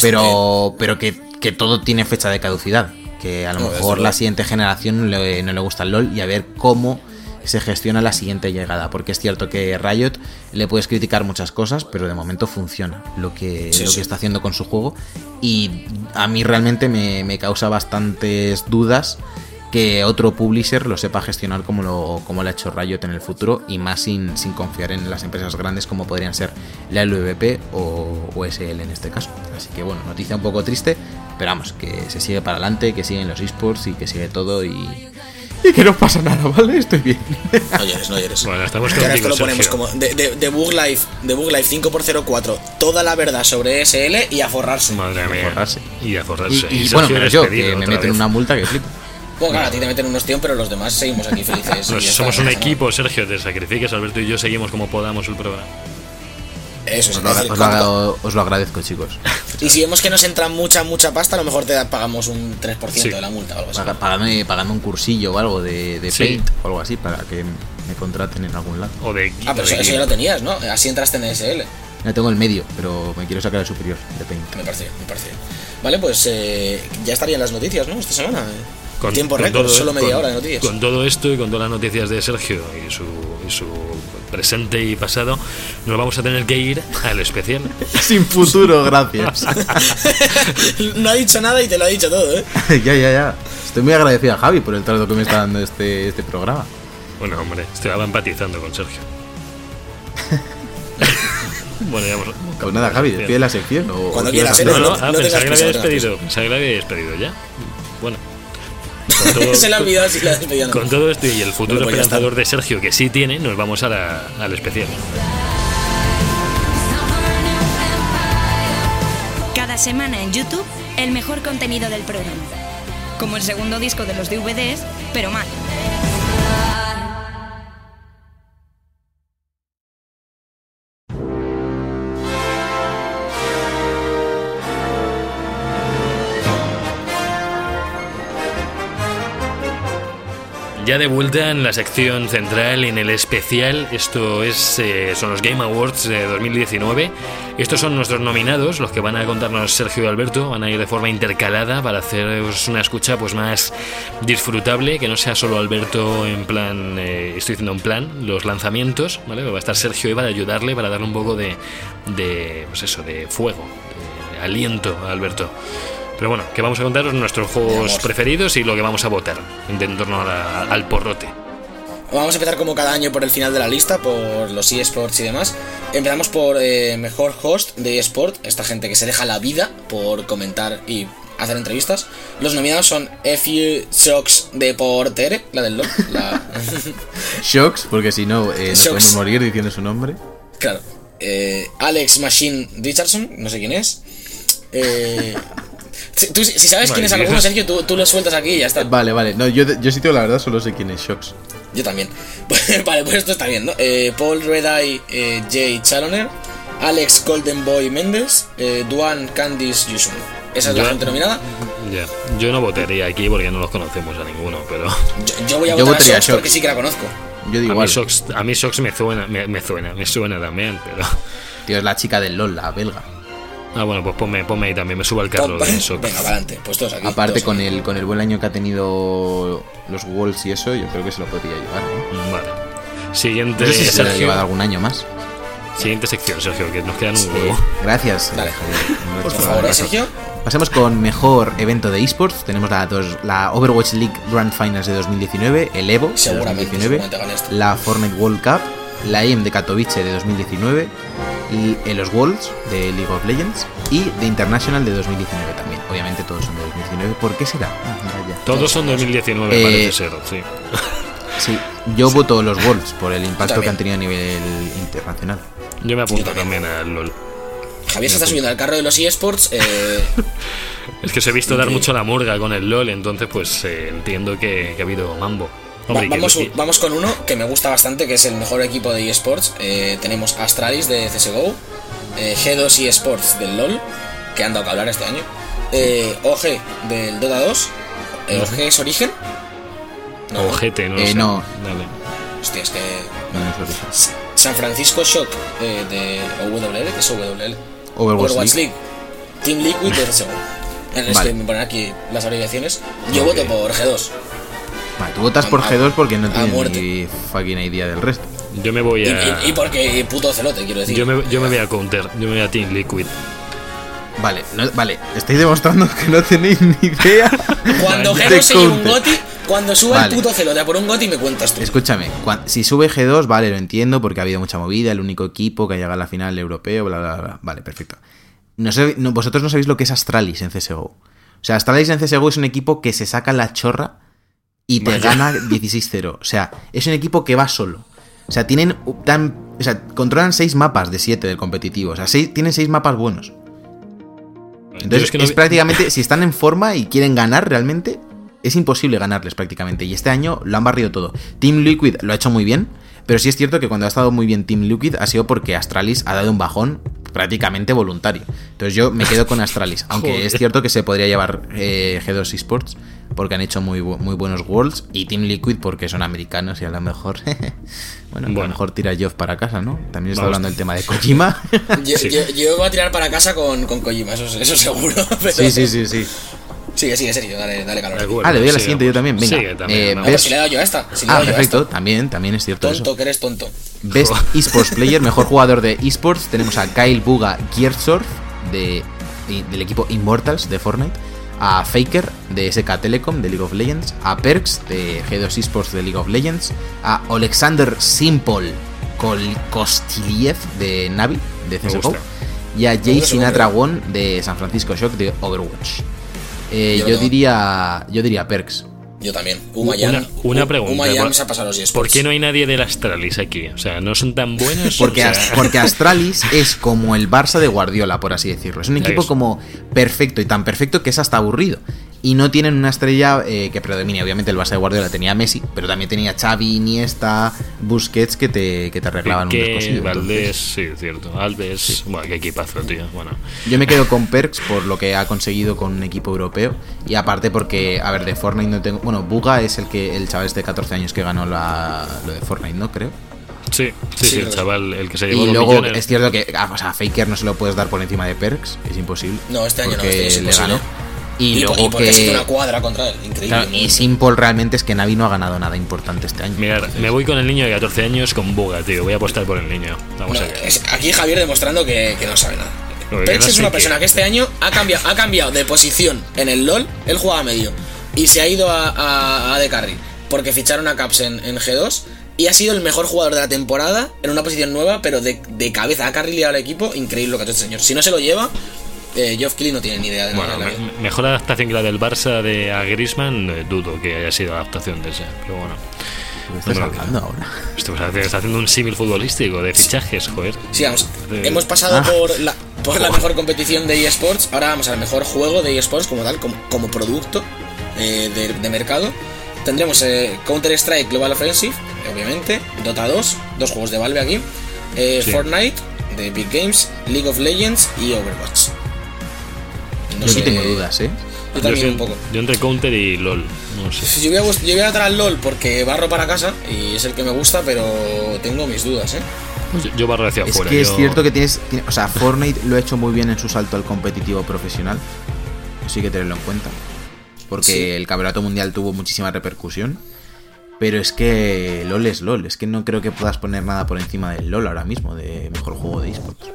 pero pero que, que todo tiene fecha de caducidad que a lo No, mejor la siguiente generación le- no le gusta el LOL y a ver cómo se gestiona la siguiente llegada. Porque es cierto que Riot le puedes criticar muchas cosas, pero de momento funciona lo que, Sí, lo sí. que está haciendo con su juego. Y a mí realmente me, me causa bastantes dudas que otro publisher lo sepa gestionar como lo, como lo ha hecho Riot en el futuro y más sin, sin confiar en las empresas grandes como podrían ser la LVP o, o SL en este caso. Así que bueno, noticia un poco triste, pero vamos, que se sigue para adelante, que siguen los esports y que sigue todo y, y que no pasa nada, ¿vale? Estoy bien. No llores, no llores. Bueno, estamos Que ahora esto contigo, lo ponemos Sergio. como de, de, de Bug Life, de Bug Life 5x04, toda la verdad sobre SL y a forrarse. Madre A mía. forrarse. Y a Y, forrarse. y Sergio bueno, pero yo, despedido que me meten vez. una multa que flipo. Bueno, claro, a ti te meten un ostión, pero los demás seguimos aquí felices. y Pues somos está, un equipo, Sergio, te sacrifiques, Alberto y yo seguimos como podamos el programa. Eso es, Os lo, es decir, os lo os lo agradezco, chicos. Y si vemos que nos entra mucha, mucha pasta, a lo mejor te da- pagamos un 3% Sí. de la multa o algo así. Paga- Págame, págame un cursillo o algo de, de Sí. Paint o algo así para que me contraten en algún lado. O de Ah, pero o eso, de eso ya lo tenías, ¿no? Así entraste en SL. Ya tengo el medio, pero me quiero sacar el superior de Paint. Me parece, me parece. Vale, pues eh, ya estarían las noticias, ¿no? Esta semana. Con- Tiempo con récord, todo- solo media con- hora de noticias. Con todo esto y con todas las noticias de Sergio y su, y su presente y pasado, nos vamos a tener que ir al especial. Sin futuro, gracias. no ha dicho nada y te lo ha dicho todo, ¿eh? ya, ya, ya. Estoy muy agradecido a Javi por el trato que me está dando este, este programa. Bueno, hombre, estaba empatizando con Sergio. bueno, ya vamos. Pues nada, Javi, despide la sección. O, Cuando quieras. No, no, no, ah, no pensaba que la había despedido. Pensaba que la había despedido ya. Bueno. Con todo, Se la despedida con esto y el futuro Bueno, pues de Sergio que sí tiene, nos vamos a la- al especial. Cada semana en YouTube, el mejor contenido del programa. Como el segundo disco de los DVDs, pero mal. Ya de vuelta en la sección central, en el especial, esto es, eh, son los Game Awards de 2019. Estos son nuestros nominados, los que van a contarnos Sergio y Alberto, van a ir de forma intercalada para haceros una escucha pues más disfrutable, que no sea solo Alberto en plan, eh, estoy diciendo en plan, los lanzamientos, ¿vale? Va a estar Sergio y para ayudarle, para darle un poco de, de pues eso, de fuego, de aliento a Alberto. Pero bueno, que vamos a contaros nuestros juegos Vamos. preferidos y lo que vamos a votar en en torno a la- al porrote. Vamos a empezar como cada año por el final de la lista, por los eSports y demás. Empezamos por eh, mejor host de eSport, esta gente que se deja la vida por comentar y hacer entrevistas. Los nominados son FU Sox de Portere, la del LoL. La... Shocks, porque si no, eh, nos Shocks. podemos morir diciendo su nombre. claro. Eh, Alex Machine Richardson, no sé quién es. Eh, si, tú- si sabes quién es alguno, Sergio, tú, tú lo sueltas aquí y ya está. Vale, vale. No, yo, yo sí tengo la verdad, solo sé quién es Shocks. Yo también. vale, pues esto está bien, ¿no? Eh, Paul Redeye eh, Jay Chaloner, Alex Golden Boy Mendes, eh, Duan Candice Yusun. Esa es la gente nominada. Ya, yo no votaría aquí porque no los conocemos a ninguno, pero Yo, yo voy a Yo votar a Sox. porque sí que la conozco. Yo digo a mí, igual. Sox, a mí Sox me suena, me, me suena, me suena también, pero... Tío, es la chica del LOL, la belga. Ah, bueno, pues ponme, ponme ahí también, me subo al carro de Sox. Venga, para adelante. Pues todos aquí. Aparte, todos con aquí. el, con el buen año que ha tenido los Wolves y eso, yo creo que se lo podría llevar. ¿no? Vale. Siguiente, No sé si se lo ha llevado algún año más. Siguiente sección, Sergio, que nos quedan un Eh, huevo. gracias. Dale. eh, Javier. Por Gracias favor, ¿eh, Sergio? Pasemos con mejor evento de esports. Tenemos la, dos- la Overwatch League Grand Finals de 2019, el Evo de Seguramente, 2019, seguramente gane esto. la Fortnite World Cup, la EM de Katowice de 2019, y eh, los Worlds de League of Legends y The International de 2019 también. Obviamente todos son de 2019. ¿Por qué será? Ya. Todos son 2019, Eh, parece ser, sí. Sí, yo voto los Worlds por el impacto que han tenido a nivel internacional. Yo me apunto yo también al LOL. Javier se está subiendo al carro de los eSports. Eh, Es que os he visto dar mucho la murga con el LOL, entonces pues eh, entiendo que, que ha habido mambo. Hombre, vamos, vamos con uno que me gusta bastante, que es el mejor equipo de eSports. Eh, tenemos Astralis de CSGO, eh, G2 eSports del LoL, que han dado que hablar este año, eh, OG del Dota 2, eh, OG es Origen. No, Ojete, no Eh, sé. no. Dale. hostia, es que. No, no es San Francisco Shock eh, de OWL, que es OWL. Overwatch Overwatch League. League. Team Liquid de CSGO. En el Vale. que me ponen aquí las abreviaciones. Yo voto por G2. Vale, tú votas por A- G2 porque no tienes muerte. ni fucking idea del resto. Yo me voy Y, a. y- y porque puto celote, quiero decir. Yo me, yo me voy a counter, yo me voy a Team Liquid. Vale, no- vale, estáis demostrando que no tenéis ni idea. Cuando de G2 se lleve un goti, cuando suba Vale. el puto celote a por un goti me cuentas tú. Escúchame, si sube G2, vale, lo entiendo porque ha habido mucha movida, el único equipo que ha llegado a la final europeo, bla, bla, bla. Vale, perfecto. No sé, no- vosotros no sabéis lo que es Astralis en CSGO. O sea, Astralis en CSGO es un equipo que se saca la chorra y te Vaya. gana 16-0. O sea, es un equipo que va solo. O sea, tienen tan, o sea, controlan 6 mapas de 7 del competitivo. O sea, seis- tienen 6 mapas buenos. Entonces, es es, que no vi- prácticamente, si están en forma y quieren ganar realmente, es imposible ganarles prácticamente. Y este año lo han barrido todo. Team Liquid lo ha hecho muy bien, pero sí es cierto que cuando ha estado muy bien Team Liquid ha sido porque Astralis ha dado un bajón prácticamente voluntario. Entonces yo me quedo con Astralis, aunque es cierto que se podría llevar eh, G2 Esports porque han hecho muy, muy buenos Worlds y Team Liquid porque son americanos y a lo mejor, bueno, a lo mejor tira Geoff para casa, ¿no? También está hablando del tema de Kojima. yo, voy a tirar para casa con, con Kojima, eso, eso seguro. Sí, sí, sí, sí. Sigue, sigue, serio, dale, dale calor. ah, le doy a la siguiente yo también. Venga, sigue, también, eh, si le he dado yo a esta. Si ah, perfecto, también, también es cierto. Tonto, eso. que eres tonto. Best Esports Player, mejor jugador de esports. Tenemos a Kyle Buga Giertzorf de, del equipo Immortals de Fortnite. A Faker de SK Telecom de League of Legends. A Perks de G2 Esports de League of Legends. A Alexander Simple Kostiliev de Navi de CSGO. Y a Jay Sinatra One de San Francisco Shock de Overwatch. Eh, yo, diría. Yo diría Perks. Yo también. una, una pregunta. Umayan se ha pasado los ¿Por qué no hay nadie del Astralis aquí? O sea, ¿no son tan buenos? Porque, o sea... porque Astralis es como el Barça de Guardiola, por así decirlo. Es un equipo como perfecto y tan perfecto que es hasta aburrido y no tienen una estrella eh, que predomine. Obviamente el Barça de Guardiola tenía Messi, pero también tenía Xavi, Iniesta, Busquets que te, que te arreglaban un descosido. Valdés, sí, cierto. Alves, sí. bueno, qué equipazo, tío. Bueno. Yo me quedo con Perks por lo que ha conseguido con un equipo europeo y aparte porque, a ver, de Fortnite no tengo... Bueno, Buga es el que el chaval este de 14 años que ganó la, lo de Fortnite, ¿no? Creo. Sí, sí, sí, el chaval, el que se llevó Y los luego millones. es cierto que, ah, o sea, Faker no se lo puedes dar por encima de Perks, es imposible. No, este año no, este es le ganó. Y, Y, luego y porque que. ha sido una cuadra contra él, increíble. Claro, y Simple realmente es que Navi no ha ganado nada importante este año. Mirad, me voy con el niño de 14 años con Buga, tío. Voy a apostar por el niño. Vamos No, a ver. es- aquí Javier demostrando que, que no sabe nada. No es una qué. persona que este año ha cambiado, ha cambiado de posición en el LOL, él jugaba medio, y se ha ido a, a, a de carry, porque ficharon a Caps en, en G2, y ha sido el mejor jugador de la temporada en una posición nueva, pero de, de cabeza, ha carrileado al equipo, increíble lo que ha hecho este señor. Si no se lo lleva, eh, Geoff Keighley no tiene ni idea de nada. Bueno, me- mejor adaptación que la del Barça de a Griezmann, eh, dudo que haya sido adaptación de ese. Pero bueno, ¿Qué estás Bueno, hablando ahora? esto está haciendo un símil futbolístico de fichajes, joder. Sí, vamos. Hemos pasado ah. por, la, por la mejor competición de eSports. Ahora vamos al mejor juego de eSports como tal, como, como producto eh, de, de mercado. Tendremos eh, Counter-Strike Global Offensive, obviamente. Dota 2, dos juegos de Valve aquí. eh, Sí. Fortnite, de Big Games, League of Legends y Overwatch. No Yo sé, aquí tengo dudas, ¿eh? Yo también soy- un poco. yo entre Counter y LOL, no sé. Yo voy, a, yo voy a LOL porque barro para casa y es el que me gusta, pero tengo mis dudas, ¿eh? Yo, yo barro hacia Es afuera. que es cierto que tienes, tiene- O sea, Fortnite lo ha hecho muy bien en su salto al competitivo profesional. Eso hay que tenerlo en cuenta. Porque Sí. el campeonato mundial tuvo muchísima repercusión. Pero es que LOL es LOL. Es que no creo que puedas poner nada por encima del LOL ahora mismo, de mejor juego de esports.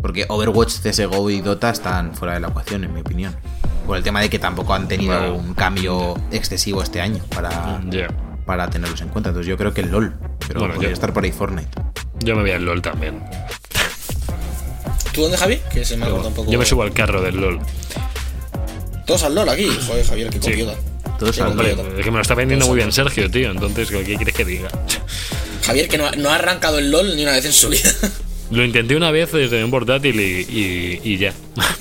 Porque Overwatch, CSGO y Dota están fuera de la ecuación, en mi opinión. Por el tema de que tampoco han tenido Bueno. un cambio excesivo este año para, Ya. para tenerlos en cuenta. Entonces yo creo que el LOL. Pero Bueno, podría yo- estar por ahí Fortnite. Yo me voy al LOL también. ¿Tú dónde, Javi? Que se me un poco. Yo me subo al carro del LOL. Todos al LOL aquí. Joder, Javier, qué Sí. copiota. Todos Qué al Hombre, copiota. es que me lo está vendiendo Todos muy al bien Sergio, tío. Entonces, ¿qué quieres que diga? Javier, que no ha arrancado el LOL ni una vez en su vida. Lo intenté una vez desde un portátil y, y, y ya.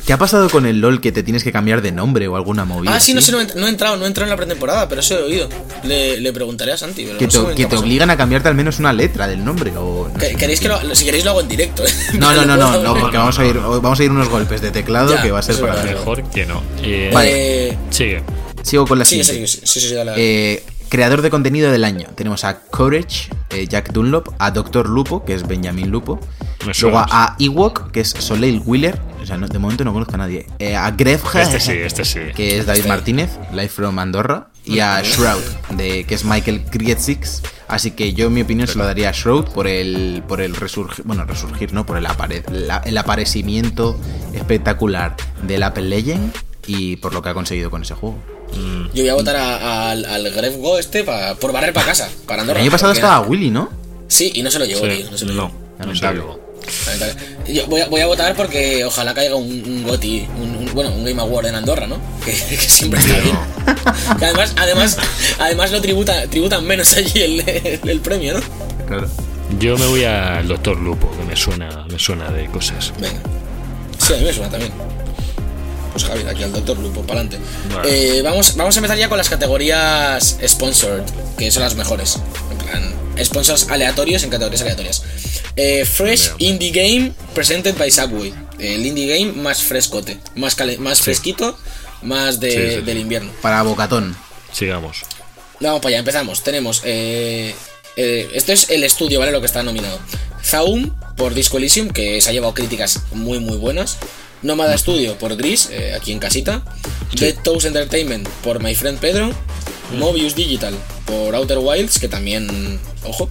¿Qué ha pasado con el LOL que te tienes que cambiar de nombre o alguna movida? ah, sí, no sé, no he, no he entrado, no he entrado en la pretemporada, pero eso he oído. Le, le preguntaré a Santi, pero Que no te, sé que te obligan a cambiarte al menos una letra del nombre o... no sé. ¿Queréis que lo, si queréis lo hago en directo? ¿eh? No, no, no, no, no, porque vamos a ir, vamos a ir unos golpes de teclado Ya, que va a ser para... Mejor que no. Eh, Vale. Eh, Sigue. Sigo con la sí, siguiente. sí, sí, sí, sí, dale, dale. Eh, creador de contenido del año. Tenemos a Courage, eh, Jack Dunlop, a Doctor Lupo, que es Benjamin Lupo. Luego a, a Ewok, que es Soleil Wheeler. O sea, no- de momento no conozco a nadie. Eh, a Gref, Este sí, este sí. que es David Este. Martínez, Live from Andorra. Y a Shroud, de, que es Michael Krietzix. Así que yo, en mi opinión, se lo daría a Shroud por el, por el resurgir, bueno, resurgir, ¿no? Por el, apare- la- el aparecimiento espectacular del Apple Legend y por lo que ha conseguido con ese juego. Yo voy a votar a- al, al Gref Go este pa- por barrer para casa, para El Andorra. año pasado estaba Willy, ¿no? Sí, y no se lo llevó, Sí, tío. No se lo no, llevó. Lamentable. Yo voy a, voy a votar porque ojalá caiga un, un GOTY, un, un- bueno, un Game Award en Andorra, ¿no? Que, que siempre está bien. Que además, además, además lo tributa, tributan menos allí el, el, el premio, ¿no? Claro. Yo me voy al Doctor Lupo, que me suena, me suena de cosas. Venga. Sí, a mí me suena también. Pues Javi, de aquí al Doctor Lupo, para adelante. Vale. Eh, vamos, vamos a empezar ya con las categorías sponsored, que son las mejores. En plan, sponsors aleatorios en categorías aleatorias. Eh, Fresh Bien. Indie Game presented by Subway. El indie game más frescote, más, cale- más fresquito, más de- Sí, sí, sí. del invierno. Para Bocatón. Sigamos. Vamos para allá, empezamos. Tenemos. Eh, eh, esto es el estudio, ¿vale? Lo que está nominado. Zaum por Disco Elysium, que se ha llevado críticas muy, muy buenas. Nómada Studio por Gris, eh, aquí en casita. Dead Toes Entertainment por My Friend Pedro. Mobius Digital por Outer Wilds, que también. Ojo.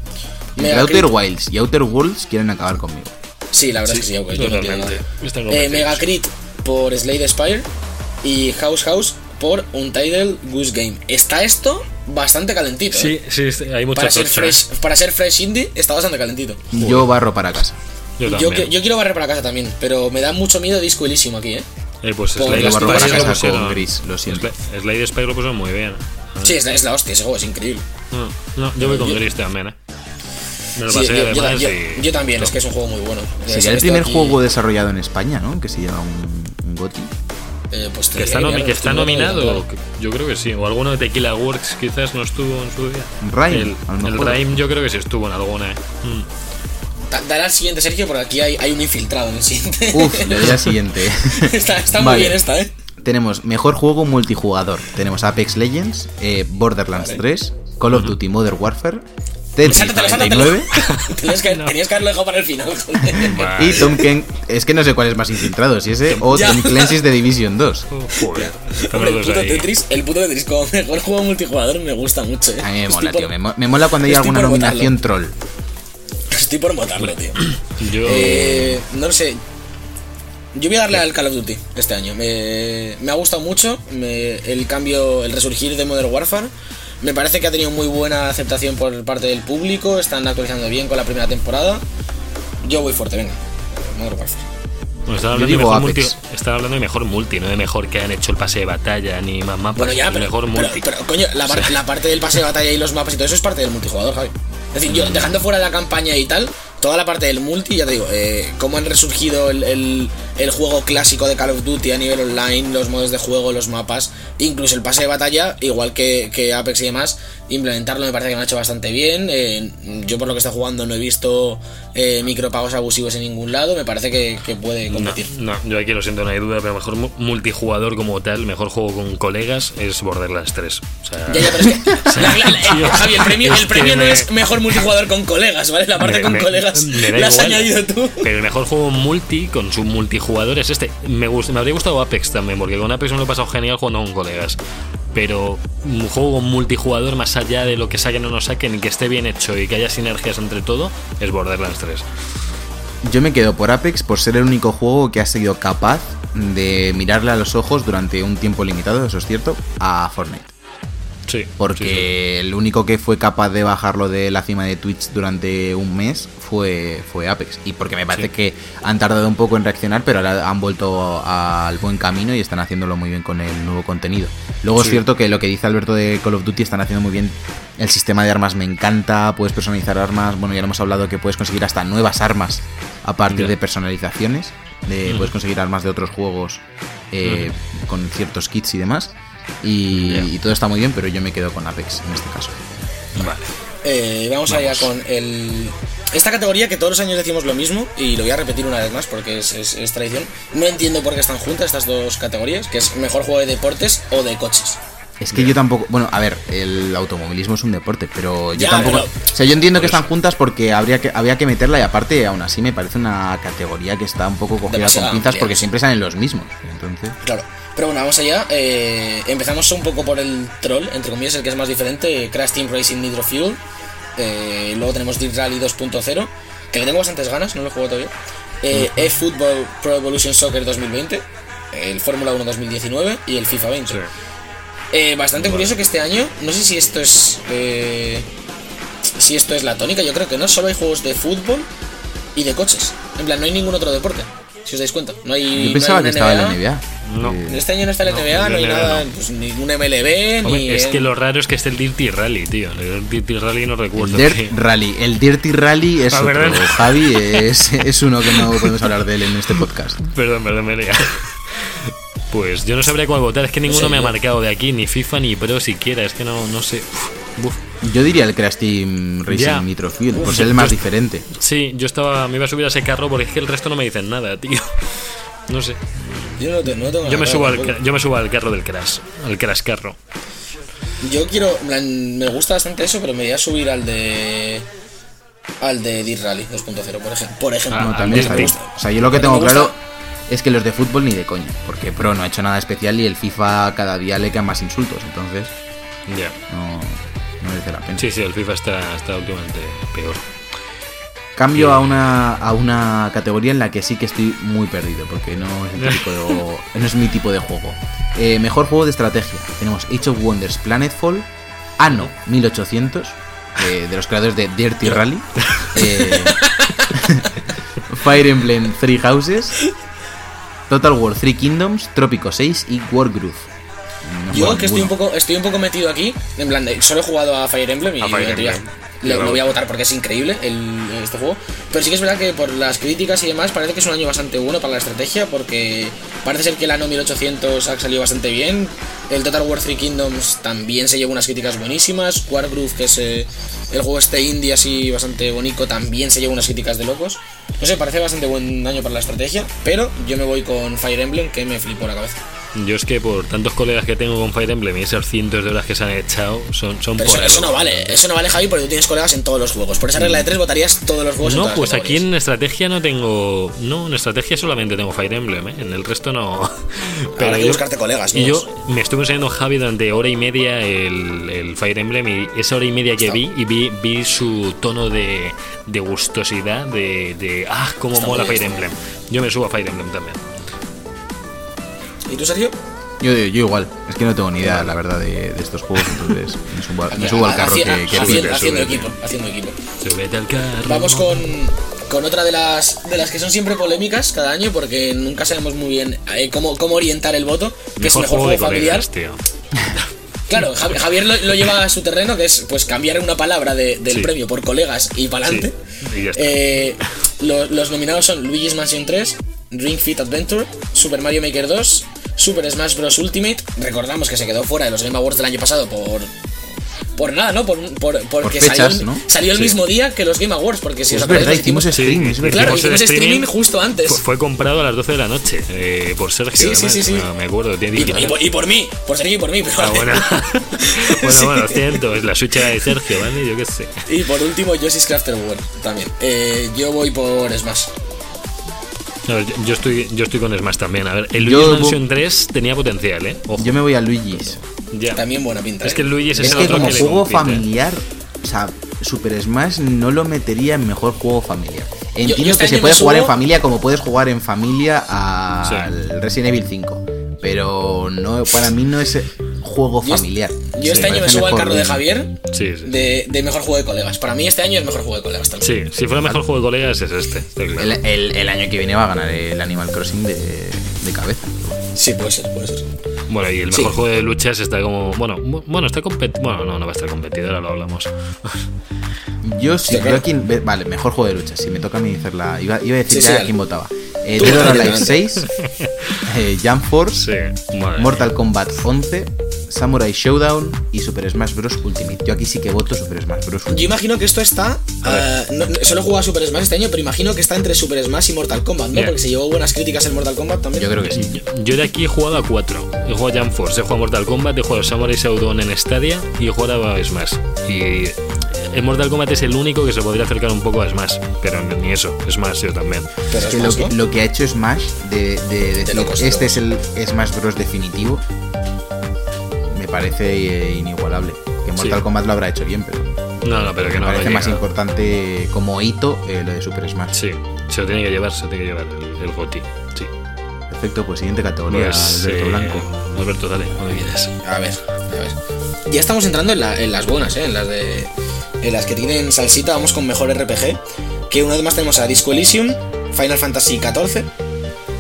Outer Wilds y Outer Worlds quieren acabar conmigo. Sí, la verdad es que sí, aunque yo no entiendo nada. Eh. Megacrit por Slade Spire. Y House House por Untitled Goose Game. Está esto bastante calentito. Sí, ¿eh? sí, sí, hay Para muchas ser, opciones. fresh, para ser fresh indie está bastante calentito. Yo barro para casa. Yo Yo, yo quiero barrer para casa también, pero me da mucho miedo Disco Elysium aquí, ¿eh? Eh, pues Slade Spire lo Gris, siento. Slade pusieron muy bien. Sí, es la, es la hostia, ese juego es increíble. No, no, yo voy con Yo- Gris también, eh. Me lo Sí, pasé yo, yo- además yo- y- yo también, es que es un juego muy bueno. Sería el primer aquí, juego desarrollado en España, ¿no? Que se llama un, un GOTY. eh, pues Que está, que está nominado, yo creo que sí. O alguno de Tequila Works quizás no estuvo en su día. Rhyme, el, a lo el. Rhyme yo creo que sí estuvo en alguna. eh. Mm. Da- Dale al siguiente, Sergio, porque aquí hay, hay un infiltrado en el siguiente. Uf, le doy al siguiente. está está muy Vale. bien esta, ¿eh? Tenemos mejor juego multijugador. Tenemos Apex Legends, eh, Borderlands Vale. 3, Call of Duty Modern Warfare, Tetris Sáltatelo, sáltatelo. 99 tenías, que, tenías que haberlo dejado para el final, joder. y Tom Ken. Es que no sé cuál es más infiltrado, si ese o Ya. Tom Clancy's de Division 2. Oh, joder, están Hombre, los el puto. Tetris, el puto Tetris como mejor juego multijugador me gusta mucho, ¿eh? A mí me mola, por- tío. Me, mo- me mola cuando hay alguna nominación troll. Estoy por matarlo, tío. Yo. Eh, no lo sé. Yo voy a darle al Call of Duty este año. Me, me ha gustado mucho me- el cambio, el resurgir de Modern Warfare. Me parece que ha tenido muy buena aceptación por parte del público. Están actualizando bien con la primera temporada. Yo voy fuerte, venga. Modern Warfare. Bueno, estaba Yo hablando, de digo mejor multi, estaba hablando de mejor multi, no de mejor que han hecho el pase de batalla ni más mapas. Bueno, ya, pero, mejor pero, multi. pero, coño, la, par- la parte del pase de batalla y los mapas y todo eso es parte del multijugador, Javi. Es decir, yo dejando fuera la campaña y tal, toda la parte del multi, ya te digo, eh, cómo han resurgido el, el- el juego clásico de Call of Duty a nivel online, los modos de juego, los mapas, incluso el pase de batalla, igual que, que Apex y demás, implementarlo me parece que me ha hecho bastante bien. eh, yo por lo que está jugando no he visto eh, micropagos abusivos en ningún lado, me parece que, que puede competir. no, yo aquí lo siento, no hay duda, pero mejor mu- multijugador como tal, mejor juego con colegas es Borderlands 3. O sea, Ya, ya, pero es que. la- la- la- Tío, Javi, el premio, es el premio que no me- es mejor multijugador con colegas, ¿vale? La parte me- con me- colegas me la has igual. añadido tú. Pero el mejor juego multi con su multijugador es este. Me, gust- me habría gustado Apex también, porque con Apex me lo he pasado genial jugando con colegas. Pero un juego multijugador, más allá de lo que saquen o no saquen, y que esté bien hecho y que haya sinergias entre todo, es Borderlands 3. Yo me quedo por Apex por ser el único juego que ha sido capaz de mirarle a los ojos durante un tiempo limitado, eso es cierto, a Fortnite. Sí. Porque el único que fue capaz de bajarlo de la cima de Twitch durante un mes fue, fue Apex. Y porque me parece que han tardado un poco en reaccionar, pero ahora han vuelto al buen camino y están haciéndolo muy bien con el nuevo contenido. Luego es cierto que lo que dice Alberto de Call of Duty están haciendo muy bien. El sistema de armas me encanta, puedes personalizar armas. Bueno, ya lo hemos hablado que puedes conseguir hasta nuevas armas a partir de personalizaciones. De. Puedes conseguir armas de otros juegos eh, con ciertos kits y demás. Y, todo está muy bien, pero yo me quedo con Apex en este caso. Vale. Eh, vamos, allá con el. Esta categoría que todos los años decimos lo mismo, y lo voy a repetir una vez más porque es, es- es tradición. No entiendo por qué están juntas estas dos categorías, que es mejor juego de deportes o de coches. Es que yo tampoco. Bueno, a ver, el automovilismo es un deporte, pero yo Ya, tampoco. pero- o sea, yo entiendo que están juntas porque habría que, había que meterla y aparte, aún así, me parece una categoría que está un poco cogida con pinzas porque siempre salen los mismos. Entonces. Claro. Pero bueno, vamos allá. Eh, empezamos un poco por el troll, entre comillas, el que es más diferente: Crash Team Racing Nitro Fuel. Eh, luego tenemos Dirt Rally 2.0, que le tengo bastantes ganas, no lo he jugado todavía. Eh, eFootball Pro Evolution Soccer 2020, el Fórmula 1 2019 y el FIFA 20. Sí. Eh, bastante curioso que este año, no sé si esto es. eh, si esto es la tónica, yo creo que no. Solo hay juegos de fútbol y de coches. En plan, no hay ningún otro deporte. Si os dais cuenta, no hay. Yo pensaba no que estaba en la NBA. No. Eh, Este año no está la No, NBA, no, hay NBA nada, no. pues ningún MLB, Hombre, ni. es que el- lo raro es que esté el Dirty Rally, tío. El Dirty Rally no recuerdo. Dirt que- Rally. El Dirty Rally es Ah, otro. ¿verdad? Javi es, es uno que no podemos hablar de él en este podcast. Perdón, perdón, me. Pues yo no sabría cuál votar, es que ninguno sé, me ha marcado de aquí, ni FIFA ni Pro siquiera, es que no, no sé. Uf, uf. Yo diría el Crash Team Racing Ya. Nitro Fuel, por Uf, ser el más yo- diferente. Sí, yo estaba, me iba a subir a ese carro porque es que el resto no me dicen nada, tío. No sé. Yo no, te- no tengo Yo me subo al, yo me subo al carro del Crash, al Crash carro. Yo quiero, me gusta bastante eso, pero me voy a subir al de al de Dirt Rally 2.0, por ejemplo. Por ejemplo. Ah, No, también está me bien. gusta. O sea, yo lo que tengo claro es que los de fútbol ni de coña, porque Pro no ha hecho nada especial y el FIFA cada día le quedan más insultos, entonces Ya. no merece la pena. Sí, sí, el FIFA está, está últimamente peor. Cambio a una, a una categoría en la que sí que estoy muy perdido, porque no es, el típico de- no es mi tipo de juego. Eh, mejor juego de estrategia. Tenemos Age of Wonders Planetfall, Anno 1800, eh, de los creadores de Dirty Rally, eh, Fire Emblem Three Houses, Total War Three Kingdoms, Trópico 6 y Wargroove. No Yo que estoy un poco estoy un poco metido aquí, en plan, de- solo he jugado a Fire Emblem y A Fire en teoría Emblem. lo, voy a votar porque es increíble el, este juego. Pero sí que es verdad que por las críticas y demás parece que es un año bastante bueno para la estrategia porque parece ser que el año 1800 ha salido bastante bien. El Total War Three Kingdoms también se llevó unas críticas buenísimas. Wargroove, que es eh, el juego este indie así bastante bonito, también se llevó unas críticas de locos. No sé, parece bastante buen año para la estrategia, pero yo me voy con Fire Emblem que me flipó la cabeza. Yo es que por tantos colegas que tengo con Fire Emblem y esas cientos de horas que se han echado, son, son Pero por eso, no vale, eso no vale Javi porque tú tienes colegas en todos los juegos. Por esa regla de tres votarías todos los juegos en No, pues aquí en estrategia no tengo. No, en estrategia solamente tengo Fire Emblem, ¿eh? En el resto no. Habrá que buscarte colegas, Y yo me estuve enseñando Javi durante hora y media el, el Fire Emblem y esa hora y media que Está- vi y vi, vi su tono de, de gustosidad, de, de. ¡Ah, cómo Está mola Fire Emblem! Yo me subo a Fire Emblem también. ¿Y tú, Sergio? Yo, yo igual, es que no tengo ni idea, la verdad, de, de estos juegos, entonces me subo, a- me subo al carro que, que haciendo, equipo, haciendo equipo. Súbete al carro. Vamos con, con otra de las, de las que son siempre polémicas cada año porque nunca sabemos muy bien eh, cómo, cómo orientar el voto, que es Mejor mejor juego familiar. colegas, tío. Claro, Javi- Javier lo, lo lleva a su terreno, que es pues cambiar una palabra de- del Sí. premio por colegas y para adelante. Sí. Eh, lo- los nominados son Luigi's Mansion 3, Ring Fit Adventure, Super Mario Maker 2, Super Smash Bros. Ultimate. Recordamos que se quedó fuera de los Game Awards del año pasado por. Por nada, ¿no? Por, por- porque fechas, salió, ¿no? salió el Sí. mismo día que los Game Awards. Porque si os Es acordáis, verdad, hicimos stream, es verdad. Claro, Hicimos streaming justo antes. Fue, fue comprado a las 12 de la noche eh, por Sergio. Sí, sí, además. sí, sí. Me acuerdo, tiene Y, por, y por mí, por Sergio y por mí. Pero Ah, bueno. bueno, Sí. bueno, lo siento, es la Switch de Sergio, ¿vale? Yo qué sé. Y por último, Yoshi's Crafter World también. Eh, yo voy por Smash. No, yo, yo estoy, yo estoy con Smash también. A ver, el Luigi's Mansion 3 tenía potencial, ¿eh? Ojo, Yo me voy a Luigi's. ya. También buena pinta. Es ¿eh? que el Luigi's es, Es el que otro como que juego compite. familiar, o sea, Super Smash no lo metería en mejor juego familiar. Entiendo yo que se puede jugar en familia como puedes jugar en familia al Sí. Resident Evil 5. Pero no, para mí no es juego familiar. Yo este año me subo al carro de. Javier Sí, sí. de, de mejor juego de colegas. Para mí este año es mejor juego de colegas también. Sí, si fuera mejor juego de colegas es este. claro. El, el- el año que viene va a ganar el Animal Crossing de, de cabeza. Sí, puede ser, puede ser. Bueno, y el Sí. mejor juego de luchas está como. Bueno, bueno, está competido. Bueno, no, no va a estar competido, ahora lo hablamos. Yo sí, yo aquí, vale, mejor juego de lucha. Si me toca a mí hacer la. Iba, iba a decir Sí, ya sí, a quién votaba. Eh, Dead or dale, Alive dale. 6, eh, Jump Force, Mortal. Kombat 11, Samurai Showdown y Super Smash Bros. Ultimate. Yo aquí sí que voto Super Smash Bros. Yo Ultimate. imagino que esto está. no- no- solo he jugado a Super Smash este año, pero imagino que está entre Super Smash y Mortal Kombat, ¿no? Yeah. Porque se llevó buenas críticas el Mortal Kombat también. Yo creo que sí. Yo, yo de aquí he jugado a cuatro. He jugado a Jump Force, he jugado a Mortal Kombat, he jugado a Samurai Shodown en Stadia y he jugado a Smash. Y el Mortal Kombat es el único que se podría acercar un poco a Smash, pero ni eso, Smash yo también. Pero Es que Smash, lo, que, ¿no? lo que ha hecho Smash de, de este es el Smash Bros. definitivo, parece eh, inigualable. Que Mortal Sí. Kombat lo habrá hecho bien, pero No, no, pero que me no parece lo más importante como hito eh, lo de Super Smash. Sí, se lo tiene que llevar, se lo tiene que llevar el, el GOTY. Sí. Perfecto, pues siguiente categoría, Pues, Alberto eh, Blanco. Alberto, dale, quieras. A ver, a ver. Ya estamos entrando en, la- en las buenas, ¿eh? En las de. En las que tienen salsita, vamos con mejor RPG. Que una vez más tenemos a Disco Elysium, Final Fantasy XIV,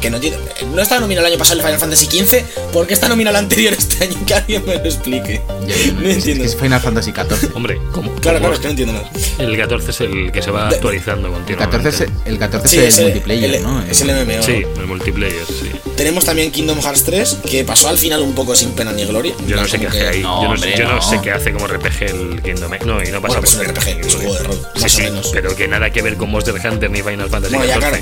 que no tiene. No está nominado el año pasado el Final Fantasy XV, ¿por qué está nominado el anterior este año? Que alguien me lo explique. Ya, ya, no es, es entiendo. que es Final Fantasy XIV. Hombre, como, Claro, claro, es que no entiendo nada. el 14 es el que se va actualizando El continuamente. 14 es el, 14 Sí, es el el- multiplayer, el- ¿no? es el MMO. Sí, el multiplayer, sí. Tenemos también Kingdom Hearts 3, que pasó al final un poco sin pena ni gloria. Yo no sé qué hace que- ahí. No, yo no, hombre, yo no no. sé qué hace como RPG el Kingdom Hearts. No, y no pasa Bueno, pues por un RPG, es un juego de rol, Sí, más o sí, menos. pero que nada que ver con Monster Hunter ni Final Fantasy Bueno, ya claro.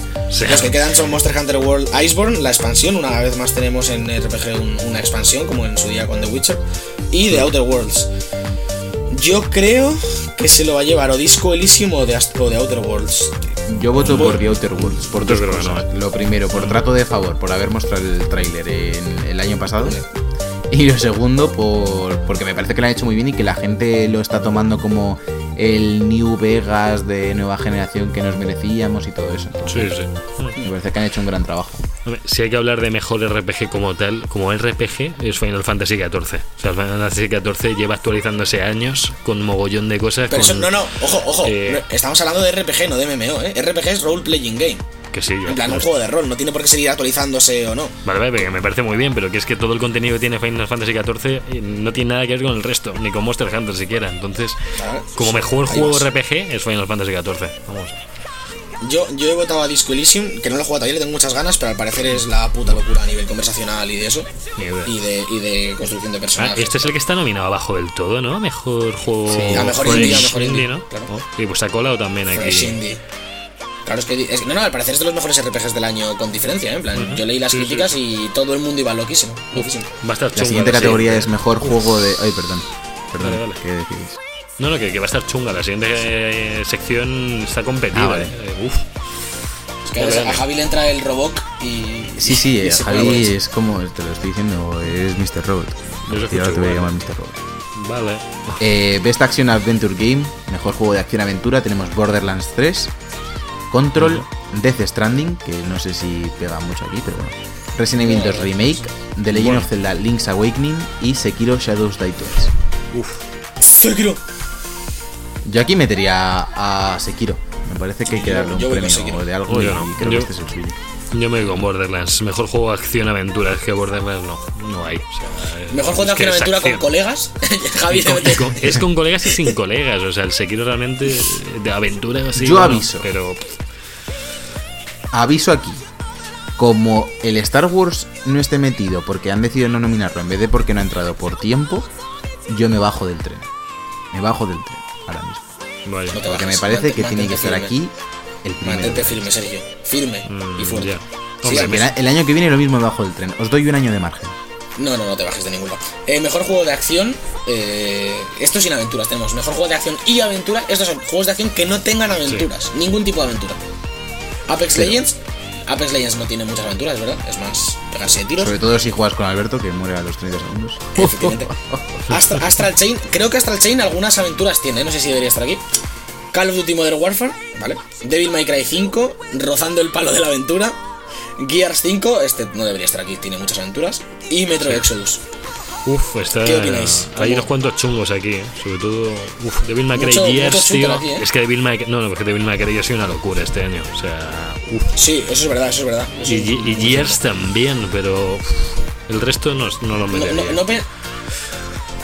Los que quedan son Monster Hunter World Iceborne, la expansión. Una vez más tenemos en RPG un- una expansión, como en su día con The Witcher. Y The Outer Worlds. Yo creo que se lo va a llevar o Disco Elysium o de, o de Outer Worlds. Yo voto por The Outer Worlds, por dos cosas. no. Lo primero, por trato de favor, por haber mostrado el tráiler en el año pasado. Y lo segundo, por porque me parece que lo han hecho muy bien y que la gente lo está tomando como el New Vegas de nueva generación que nos merecíamos y todo eso. sí, sí. Me parece que han hecho un gran trabajo. Si hay que hablar de mejor RPG como tal, como RPG, es Final Fantasy XIV. O sea, Final Fantasy XIV lleva actualizándose años con mogollón de cosas. Pero eso, no, no, ojo, ojo. eh, estamos hablando de RPG, no de MMO, ¿eh? RPG es Role Playing Game. Que sí, yo- En plan, un juego de rol, no tiene por qué seguir actualizándose o no. Vale, vale, me parece muy bien, pero que es que todo el contenido que tiene Final Fantasy XIV eh, no tiene nada que ver con el resto, ni con Monster Hunter siquiera. Entonces, Claro, como mejor juego vas. RPG es Final Fantasy XIV. Vamos. Yo, yo he votado a Disco Elysium, que no lo he jugado todavía, le tengo muchas ganas, pero al parecer es la puta locura a nivel conversacional y de eso. Y de, y de construcción de Ah, personajes. este es el que está nominado abajo del todo, ¿no? Mejor juego. Sí, a mejor indie, a mejor indie, ¿no? claro. Oh, y pues ha colado también aquí. Fresh Indie. Claro, es que, es- no, no, al parecer es de los mejores RPGs del año con diferencia, ¿eh? En plan, yo leí las Sí, sí. críticas y todo el mundo iba loquísimo. loquísimo. Va a estar La chunga siguiente la categoría es siguiente. mejor juego de. Ay, perdón. Perdón, Vale, vale. ¿qué decís? No, no, que, que va a estar chunga. La siguiente eh, sección está competida. Ah, vale. eh. Uf. Es que a vale. Javi le entra el Robok y. Sí, sí, y eh, pone Javi es como, te lo estoy diciendo, es Mr. Robot. Yo lo Y escucho ahora te voy a llamar Mr. Robot. Vale. Eh, Best Action Adventure Game, mejor juego de acción-aventura, tenemos Borderlands 3, Control, Death Stranding, que no sé si pega mucho aquí, pero bueno. Resident Evil 2 Remake, The Legend Bueno. of Zelda Link's Awakening y Sekiro Shadows Die Twice. Uf. Sekiro. Yo aquí metería a Sekiro. Me parece que hay que darle un premio de algo y no. creo Yo- que este es el suyo. Yo me voy con Borderlands. Mejor juego de acción-aventura. Es que Borderlands no, no hay. O sea, Mejor juego de es que es acción aventura con colegas. Javi con- con- es con colegas y sin colegas. O sea, el Sekiro realmente de aventura así. Yo bueno, aviso. Pero Aviso aquí. Como el Star Wars no esté metido porque han decidido no nominarlo en vez de porque no ha entrado por tiempo, yo me bajo del tren. Me bajo del tren ahora mismo. vaya. No Porque me parece que tiene que estar aquí el primero. Mantente firme, Sergio. Firme Mm, y fuerte. Sí, el, el año que viene lo mismo bajo del tren. Os doy un año de margen. No, no, no te bajes de ningún lado. Eh, mejor juego de acción. Eh, esto sin aventuras tenemos. Mejor juego de acción y aventura. Estos son juegos de acción que no tengan aventuras. Ningún tipo de aventura. Apex Pero- Legends. Apex Legends no tiene muchas aventuras, ¿verdad? Es más pegarse de tiros. Sobre todo si juegas con Alberto, que muere a los 30 segundos. Efectivamente. Astra- Astral Chain. Creo que Astral Chain algunas aventuras tiene. No sé si debería estar aquí. Call of Duty Modern Warfare. Vale. Devil May Cry 5. Rozando el palo de la aventura. Gears 5. Este no debería estar aquí. Tiene muchas aventuras. Y Metro Exodus. Uf, está. ¿Qué opináis? Hay ¿Cómo? unos cuantos chungos aquí, ¿eh? sobre todo. Uf, Devil May Cry Gears, tío. aquí, ¿eh? Es que Devil May Cry. No, no, porque Devil May Cry ha sido una locura este año. O sea, uf. Sí, eso es verdad, eso es verdad. Eso Y, es y muy Gears también, pero. uf, el resto no, no lo metería. no, no,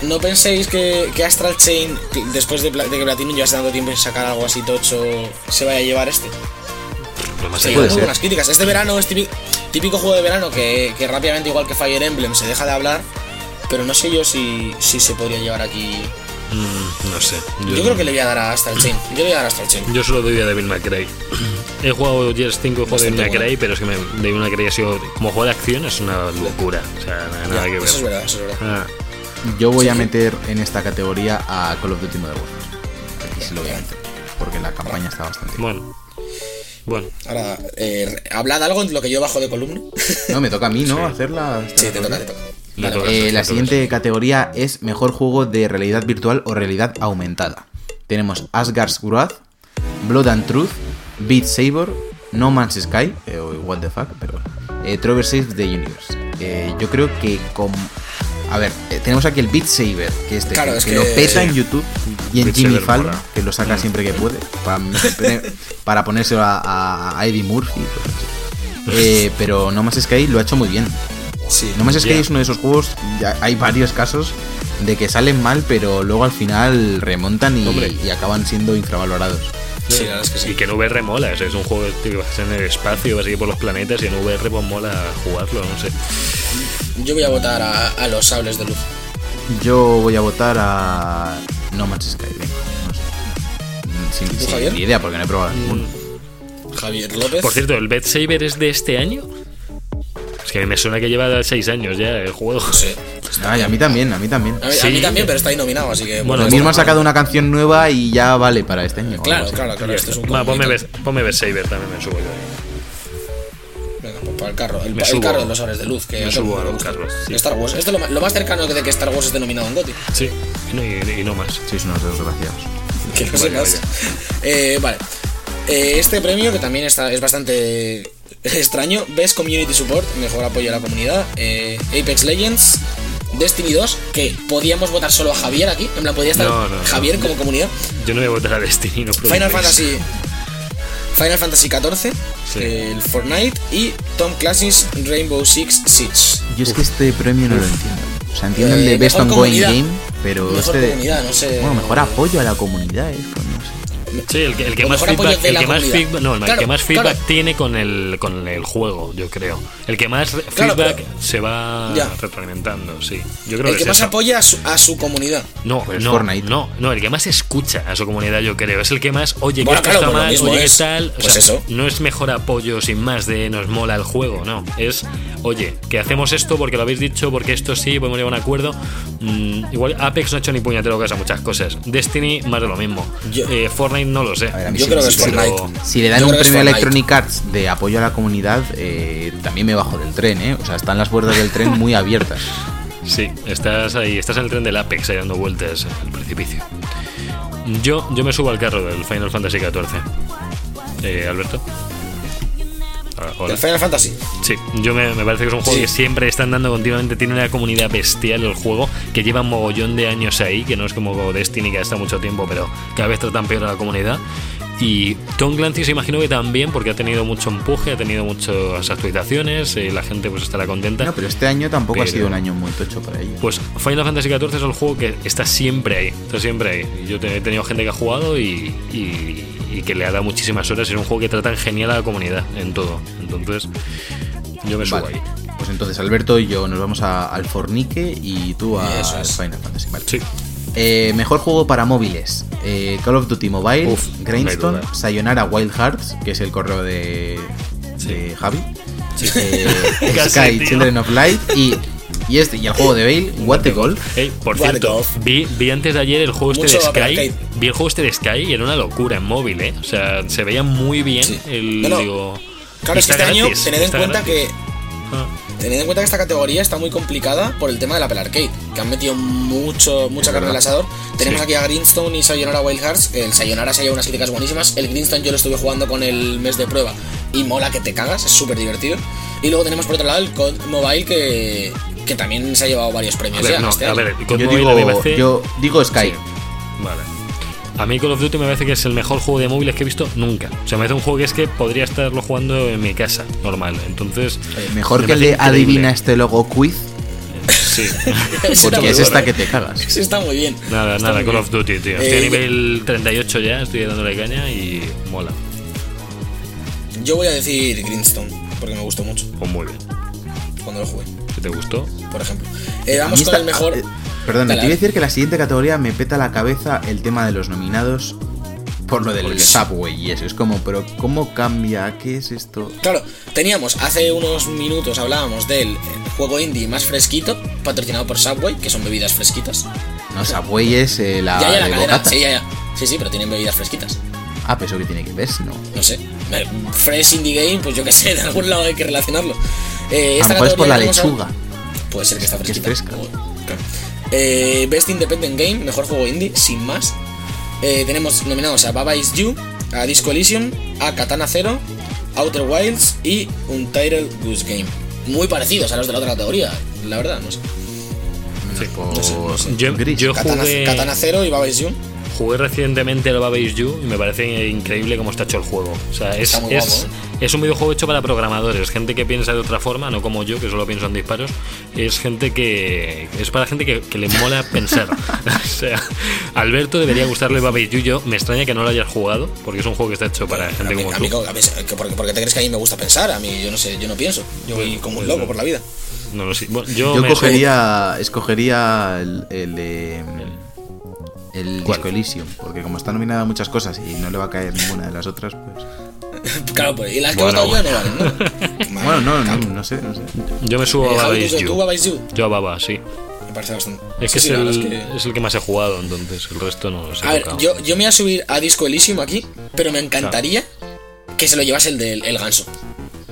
no penséis que, que Astral Chain, después de, de que Platinum llevase tanto tiempo en sacar algo así tocho, se vaya a llevar este. Lo más ser. muy buenas críticas. Este verano es típico, típico juego de verano que, que rápidamente, igual que Fire Emblem, se deja de hablar. Pero no sé yo si, si se podría llevar aquí. Mm, no sé. Yo, creo que le voy a dar a Astral Chain. Yo le voy a dar a Astral Chain. Yo solo doy a Devil May Cry. He jugado Gears 5, he jugado Devil May pero es que me, Devil May Cry ha sido. Como juego de acción es una locura. O sea, nada, Ya, nada que ver. eso es verdad, eso es verdad. Ah, Yo voy a meter en esta categoría a Call of Duty Modern Warfare. Aquí sí lo voy a meter. Porque la campaña está bastante bien. bueno. Bueno. Ahora, eh, hablad algo en lo que yo bajo de columna. No, me toca a mí, ¿no? Sí. Hacerla. sí, te toca, te toca. Le Vale, toca. Eh, la siguiente categoría es mejor juego de realidad virtual o realidad aumentada. Tenemos Asgard's Wrath, Blood and Truth, Beat Saber, No Man's Sky, eh, o What the fuck, pero eh, Trover Saves the Universe. Eh, yo creo que con. A ver, eh, tenemos aquí el Beat Saber, que, este, Claro, que, es que que- lo peta en. YouTube y en Beat Jimmy Saber Fallon, mola. que lo saca Mm. siempre que puede, para, para ponérselo a, Eddie Murphy. Eh, pero No Man's Sky lo ha hecho muy bien. Sí. No Man's Sky Ya. es uno de esos juegos, ya hay varios casos de que salen mal, pero luego al final remontan y, Hombre. y acaban siendo infravalorados. Sí, la verdad es que sí. Y que en VR mola, es un juego que vas en el espacio, vas a ir por los planetas y en VR pues mola jugarlo, no sé. Yo voy a votar a, a los sables de luz. Yo voy a votar a No Man's Sky, venga, no sé. Sin, ¿Tú, sin Javier? ni idea porque no he probado ninguno. Javier López. Por cierto, ¿el Saber es de este año? Es que me suena que lleva 6 años ya el juego. No sé. Ay, a mí también, a mí también. A mí, a Sí. mí también, pero está ahí nominado, así que. Bueno, Lo mismo ha sacado una canción nueva y ya vale para este año. Claro, claro, claro. Esto es un Va, ponme, ponme Beat Saber también, me subo yo. ahí. Venga, pues para el carro. El, el carro de los sables de luz. Que Me subo a los carros, sí. Star Wars. Esto es lo, más cercano de que Star Wars esté nominado en GOTY. Sí, y no, y, y no más. Sois unos desgraciados. Que no Vaya, sepas. Eh, vale. Eh, este premio, que también está, es bastante extraño, Best Community Support, mejor apoyo a la comunidad, eh, Apex Legends, Destiny 2, que podíamos votar solo a Javier aquí, en plan, podría estar No, no, no. Javier como comunidad, Yo no voy a votar a Destiny, no Final. Fantasy Final Fantasy XIV, Sí. el Fortnite y Tom Clancy's Rainbow Six Siege. Yo es que este premio no lo entiendo. O sea, entiendo el Eh, de Best Ongoing. Game, pero Mejor este de- comunidad, no sé. Bueno, mejor apoyo a la comunidad, es con- no sé. Sí, el que, el que O más feedback, el que más feedback, no, el Claro, que más claro. feedback tiene con el con el juego, yo creo. El que más Claro, feedback pero- se va Ya. retroalimentando, sí. Yo creo El que, que es más eso. apoya a su, a su comunidad. No, Pues no, Fortnite. no, no, el que más escucha a su comunidad, yo creo. Es el que más, oye, Bueno, que claro, esto está mal, oye, es. tal. O Pues sea, eso. no es mejor apoyo sin más de nos mola el juego, no. Es, oye, que hacemos esto porque lo habéis dicho, porque esto sí, podemos llegar a un acuerdo. Mm, igual Apex no ha hecho ni puñetero caso a muchas cosas. Destiny, más de lo mismo. Yo- Eh, Fortnite no lo sé. A ver, a mí Yo sí, creo que sí, es pero- Fortnite. Si le dan Yo un premio a. Electronic Arts de apoyo a la comunidad, eh, también me bajo del tren, ¿eh? O sea, están las puertas del tren muy abiertas. Sí, estás ahí, estás en el tren del Apex ahí dando vueltas al precipicio. Yo, yo me subo al carro del Final Fantasy XIV. Eh, Alberto. Ah, hola. El Final Fantasy. Sí, yo me, me parece que es un juego Sí. que siempre están dando continuamente, tiene una comunidad bestial el juego, que lleva un mogollón de años ahí, que no es como Destiny que está mucho tiempo, pero cada vez tratan peor a la comunidad. Y Tom Clancy se imagino que también, porque ha tenido mucho empuje, ha tenido muchas actualizaciones, eh, la gente pues estará contenta. No, pero este año tampoco ha sido un año muy tocho para ellos. Pues Final Fantasy XIV es el juego que está siempre ahí, está siempre ahí. Yo te- he tenido gente que ha jugado y, y- y que le ha dado muchísimas horas. Es un juego que tratan genial a la comunidad en todo. Entonces, yo me subo Vale. ahí. Pues entonces Alberto y yo nos vamos a- al Fornique y tú a. Final Fantasy. Vale. Sí. Eh, mejor juego para móviles. Eh, Call of Duty Mobile, Uf, Grindstone, no hay duda. Sayonara Wild Hearts, que es el correo de, de Javi. Eh, Sky, tío. Children of Light y, y este y el juego de Bale, What the Golf. Por What cierto, golf. vi, vi antes de ayer el juego este Mucho de Sky. Vi el juego este de Sky y era una locura en móvil, ¿eh? O sea, se veía muy bien Sí. el. No, no. Digo, Claro, es que este año, gratis, tened en cuenta gratis. que. Ah. Tened en cuenta que esta categoría está muy complicada por el tema del Apple Arcade, que han metido mucho, mucha carne en el verdad. asador. Tenemos Sí. aquí a Greenstone y Sayonara Wild Hearts. El Sayonara se ha llevado unas críticas buenísimas. El Greenstone yo lo estuve jugando con el mes de prueba y mola que te cagas, es súper divertido. Y luego tenemos por otro lado el COD Mobile que, que también se ha llevado varios A premios ver, ya. no, este a año. ver, con Yo digo, yo digo Sky. Sí. Vale. A mí Call of Duty me parece que es el mejor juego de móviles que he visto nunca. O sea, me parece un juego que es que podría estarlo jugando en mi casa, normal. Entonces. Eh, Mejor me que increíble. adivina este logo quiz, Sí. Porque es esta eh. que te cagas. Ese está muy bien. nada, Está nada, Call bien. of Duty, tío. Estoy Eh, a nivel 38 ya, estoy dándole caña y mola. Yo voy a decir Greenstone, porque me gustó mucho Pues muy bien. cuando lo jugué, Si te gustó. por ejemplo. Eh, vamos mí con esta- el mejor. eh, perdón, te iba a decir que la siguiente categoría me peta la cabeza el tema de los nominados por lo del Porque- Subway y eso. Es como, pero ¿cómo cambia? ¿Qué es esto? Claro, teníamos hace unos minutos hablábamos del eh, juego indie más fresquito, patrocinado por Subway, que son bebidas fresquitas. No, Subway es eh, la, ya, ya, la de cadena. bocatas. Sí, ya, ya. Sí, sí, pero tienen bebidas fresquitas. Ah, pero eso que tiene que ver, si no. No sé. Eh, Fresh Indie Game, pues yo qué sé, de algún lado hay que relacionarlo. Eh, A lo esta mejor es por la a- lechuga. Puede ser que está Que es fresquita. fresca. Eh, Best Independent Game, mejor juego indie, sin más. Eh, tenemos nominados a Baba Is You, a Disco Elysium, a Katana Zero, Outer Wilds y Untitled Goose Game. Muy parecidos a los de la otra categoría, la verdad, no sé. Por no sé, no sé. Yo, Katana, jugué, Katana Zero y Baba Is You. Jugué recientemente el Baba Is You y me parece increíble cómo está hecho el juego. O sea, es, es, guapo, es un videojuego hecho para programadores, gente que piensa de otra forma, no como yo, que solo pienso en disparos. Es gente que. Es para gente que, que le mola pensar. o sea, Alberto debería gustarle Baba y Yuyo. Me extraña que no lo hayas jugado, porque es un juego que está hecho para gente a mí, como a mí, tú. a mí- que ¿por, por qué te crees que a mí me gusta pensar? A mí, yo no sé, yo no pienso. Yo voy como un pues, loco eh, por la vida. No lo sé. Bueno, yo Yo me- cogería, escogería el, el, eh, el ¿Cuál? Disco Elysium, porque como está nominada a muchas cosas y no le va a caer ninguna de las otras, pues... Claro, pues, y las que Bueno, he votado yo no valen, ¿no? Bueno, no, no, no sé, no sé. Yo me subo Eh, a Baba is ¿tú, You. Yo a Baba, sí. Me parece bastante. Es que, sí, es, el, es que- es el que más he jugado, entonces el resto no he A ver, yo, yo me voy a subir a Disco Elysium aquí, pero me encantaría que se lo llevase el del el ganso.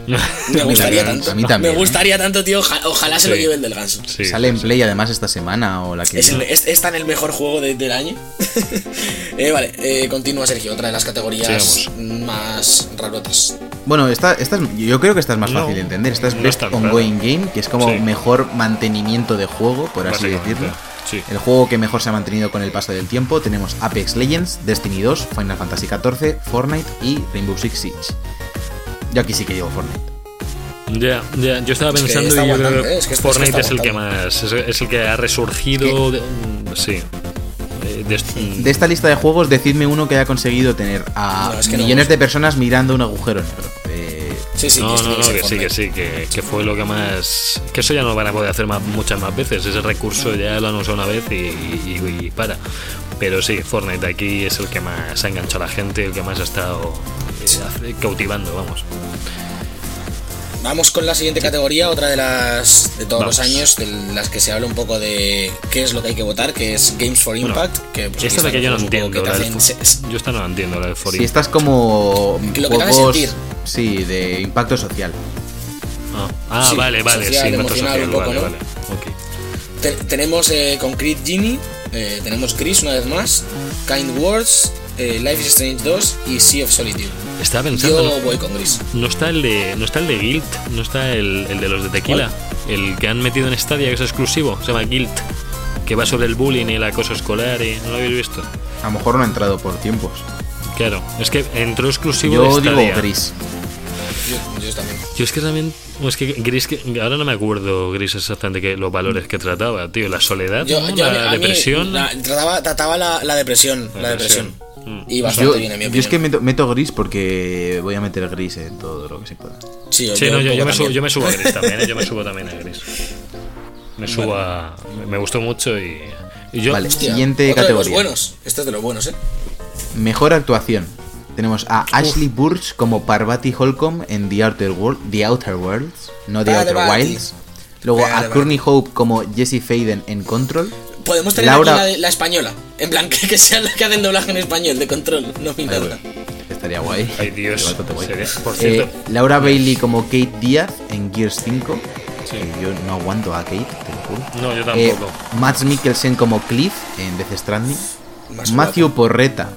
Me gustaría A mí tanto. también, me ¿eh? gustaría tanto, tío. oja- ojalá se lo Sí. lleve el del ganso. Sí, Sale en sí, Play además esta semana o la que Es, el- es- está en el mejor juego de- del año. Eh, vale, eh, continúa Sergio, otra de las categorías más rarotas. Bueno, esta, esta es- yo creo que esta es más No, fácil de entender. Esta es no Best es tan Ongoing Game, que es como Sí. mejor mantenimiento de juego, por así decirlo. sí. El juego que mejor se ha mantenido con el paso del tiempo. Tenemos Apex Legends, Destiny 2, Final Fantasy XIV, Fortnite y Rainbow Six Siege. Yo aquí sí que llevo Fortnite. Ya, ya, yo estaba Es que pensando está y yo creo aguantando, que ¿eh? Es que- es que Fortnite es, el que más, es, es el que ha resurgido, de- sí. De- De esta lista de juegos, decidme uno que haya conseguido tener a No, es que no millones de personas mirando un agujero negro. Eh, Sí, sí, no, que no, no, que sí, que sí, que, que fue lo que más... Que eso ya no lo van a poder hacer más- muchas más veces, ese recurso ya lo han usado una vez y, y- y para. Pero sí, Fortnite aquí es el que más ha enganchado a la gente, el que más ha estado eh, cautivando, vamos. Vamos con la siguiente categoría, otra de las de todos Vamos. los años, de las que se habla un poco de qué es lo que hay que votar, que es Games for Bueno, Impact. que, pues, Esta es la que yo no entiendo. que la hacen yo esta no la entiendo, la del si Fortnite. esta es como Lo que te juegos sentir. sí, de impacto social. Ah, ah, Sí, vale, vale, social, sí, impacto social, un poco, vale, ¿no? vale. ok. te- tenemos eh, Concrete Genie, eh, tenemos Gris una vez más, Kind Words, eh, Life is Strange 2 y Sea of Solitude. Estaba pensando, Yo ¿no? voy con Gris. No está el de, no está el de Guild, no está el, el de los de tequila, el que han metido en Stadia que es exclusivo, se llama Guild, que va sobre el bullying y el acoso escolar y no lo habéis visto. A lo mejor no ha entrado por tiempos. Claro, es que entró exclusivo Yo de digo gris. Yo, yo también. Yo es que también, o es que Gris, que, ahora no me acuerdo Gris exactamente que los valores que trataba, tío, la soledad, Yo, ¿no? yo- a mí- la a mí depresión. la- trataba, trataba la, la depresión, La la, depresión. depresión. Mm. Y bastante Yo, bien, en mi yo opinión. es que meto, meto gris porque voy a meter gris en todo lo que se pueda. Sí, Sí, no, un yo, me subo, yo me subo a Gris también, ¿eh? yo me subo también a Gris. Me subo a. Me gustó mucho y. y yo. Vale. Hostia, Siguiente otro de los categoría. buenos. Este es de los buenos, ¿eh? Mejor actuación. Tenemos a Ashley Burch como Parvati Holcomb en The Outer, World, The Outer Worlds, no The Outer. Wilds. Luego a. Courtney Hope como Jessie Faden en Control. Podemos tener Laura- aquí la, de- la española. En plan, que, que sea la que hace el doblaje en español, de control. No importa. bueno, estaría guay. Ay, Dios. Guay. Por Eh, cierto. Laura Bailey como Kate Díaz en Gears 5. Sí. que Yo no aguanto a Kate, te lo juro. No, yo Eh, tampoco. Mads Mikkelsen como Cliff en Death Stranding. Más Matthew Porreta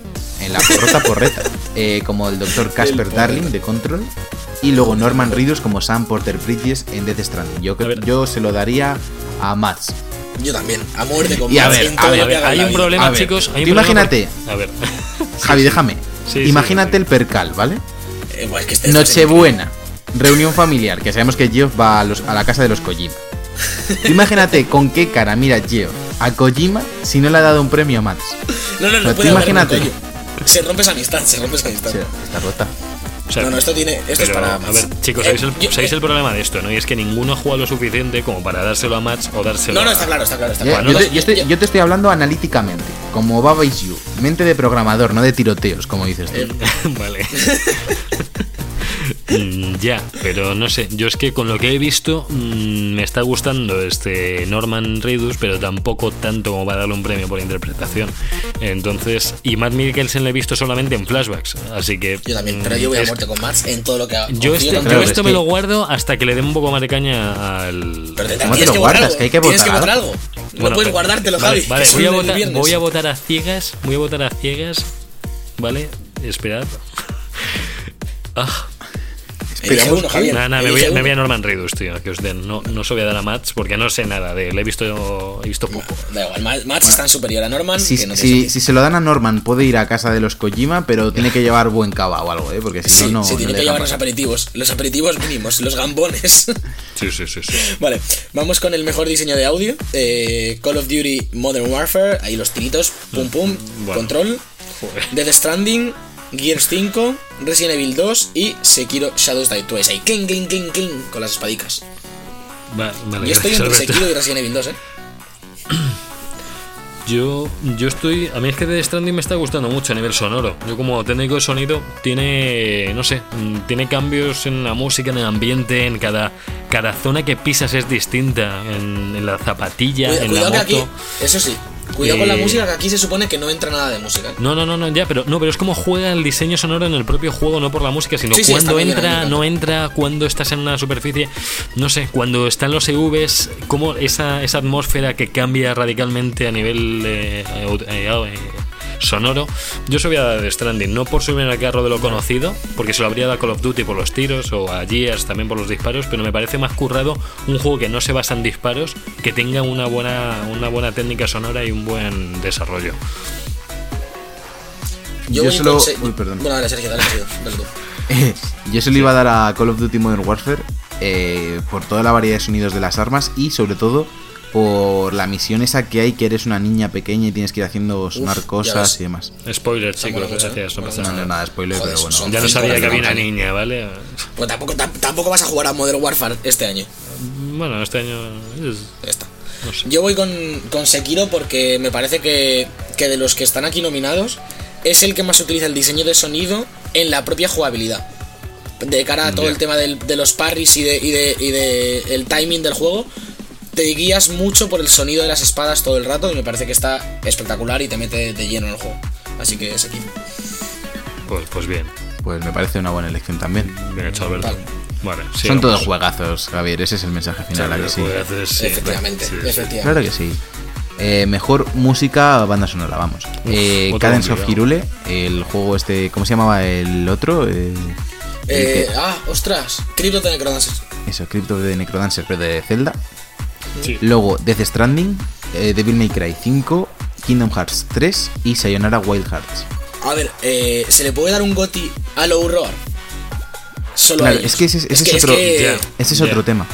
en la Porrota Porreta eh, como el Dr. Casper. Darling de Control. Y luego Norman Reedus como Sam Porter Bridges en Death Stranding. Yo, yo se lo daría a Mads. Yo también. A muerte con Y a Max ver, a ver, hay un problema, A ver, chicos. Hay un problema imagínate. por- A ver. Javi, déjame. Sí, sí, imagínate sí. el percal, ¿vale? Eh, bueno, es que este- Nochebuena, reunión familiar, que sabemos que Geoff va a, los- a la casa de los Kojima. Imagínate con qué cara mira Geoff a Kojima si no le ha dado un premio a Mads. No, no, Pero no. tú puede imagínate. Se rompe esa amistad, se rompe esa amistad. sea, está rota. O sea, No, no, esto tiene. Esto es pero, para. a ver, chicos, Eh, ¿sabéis, el, yo- sabéis eh, el problema de esto, no? Y es que ninguno ha jugado lo suficiente como para dárselo a Mats o dárselo No, no, a- está claro, está claro. Está Yo, claro. yo No, te, yo estoy- yo- yo te estoy hablando analíticamente, como Baba is You, mente de programador, no de tiroteos, como dices tú. vale. Mm, ya, pero no sé. Yo es que con lo que he visto mm, me está gustando este Norman Reedus, pero tampoco tanto como para darle un premio por interpretación. Entonces, y Matt Mikkelsen le he visto solamente en flashbacks, así que. Yo también, mm, pero yo voy a es- muerte con Max en todo lo que haga. Yo, este- yo Claro, esto es me que- lo guardo hasta que le dé un poco más de caña al. Pero te- ¿Cómo te tienes lo que guardas? votar algo. Que hay que Tienes que votar votar algo. No Bueno, puedes pero- guardártelo, vale, Javi. Vale, voy, a votar, voy a votar a ciegas. Voy a votar a ciegas. ¿Vale? Esperad. Ah, Elige uno, Javier. Nada, nada, me, voy, a- me uno. voy a Norman Reedus, tío. Que os den. No, no os voy a dar a Mats porque no sé nada de él. He visto, he visto poco. Da igual, Ma- Mats es tan superior a Norman Si, que no si- si se lo dan a Norman, puede ir a casa de los Kojima, pero tiene que llevar buen cava o algo, ¿eh? Porque si Sí, no, no. no tiene que llevar los aperitivos, los aperitivos mínimos, los gambones. Sí, sí, sí. sí. vale, vamos con el mejor diseño de audio. eh, Call of Duty Modern Warfare, ahí los tiritos, pum pum, Bueno. control. Joder. Death Stranding, Gears 5, Resident Evil 2 y Sekiro Shadows Die Twice. Ahí, cling, cling, cling, cling, con las espadicas. Vale, Yo estoy entre. Sekiro y Resident Evil 2, eh. Yo, yo estoy. A mí es que The Stranding me está gustando mucho a nivel sonoro. Yo, como técnico de sonido, tiene. No sé, mm, tiene cambios en la música, en el ambiente, en cada. Cada zona que pisas es distinta. En, en la zapatilla, Cuida- en la que moto. aquí, eso sí, cuidado con la Eh, música, que aquí se supone que no entra nada de música. No, no, no, no, ya, pero no, pero es como juega el diseño sonoro en el propio juego, no por la música, sino Sí, sí, está cuando entra, no entra, cuando estás en una superficie, no sé, cuando están los EVs, como esa, esa atmósfera que cambia radicalmente a nivel eh, eh, eh, sonoro. Yo soy a The Stranding, no por subirme al carro de lo conocido, porque se lo habría dado a Call of Duty por los tiros o a Gears también por los disparos, pero me parece más currado un juego que no se basa en disparos, que tenga una buena, una buena técnica sonora y un buen desarrollo. Yo solo- uy, perdón. Bueno, dale, Sergio, dale, Sergio, dale tú. Yo se lo iba a dar a Call of Duty Modern Warfare eh, por toda la variedad de sonidos de las armas y sobre todo por la misión esa que hay que eres una niña pequeña y tienes que ir haciendo sonar cosas y demás. Spoiler, chicos, mucho, gracias, no pasa No, nada. no, nada, spoiler, Joder, pero bueno. Ya no sabía que había una niña, ¿vale? Pues tampoco, tam- tampoco vas a jugar a Modern Warfare este año. Bueno, este año es- Ya está. no sé. Yo voy con, con Sekiro porque me parece que, que de los que están aquí nominados es el que más utiliza el diseño de sonido en la propia jugabilidad. De cara a todo el tema del- de los parries y de, y de, y de el timing del juego, te guías mucho por el sonido de las espadas todo el rato y me parece que está espectacular y te mete de lleno en el juego. Así que Sekiro. Pues, pues bien, Pues me parece una buena elección también. bien hecho, Alberto. Vale. Vale, Son todos juegazos, Javier, ese es el mensaje final, ¿a que sí? Juegazos, sí. efectivamente, efectivamente. Claro que sí. Eh, mejor música, banda sonora, vamos. Eh, otro Cadence of. Hirule, el juego este, ¿cómo se llamaba el otro? Eh, el Eh, que- ah, ostras, Crypto de Necrodancers. eso, Crypto de Necrodancer, pero de Zelda. Sí. Luego Death Stranding, eh, Devil May Cry 5, Kingdom Hearts 3 y Sayonara Wild Hearts. A ver, eh, ¿se le puede dar un goti a Low Roar? Solo Claro, a ellos. es que ese, ese es, que- otro, que- ese es otro tema.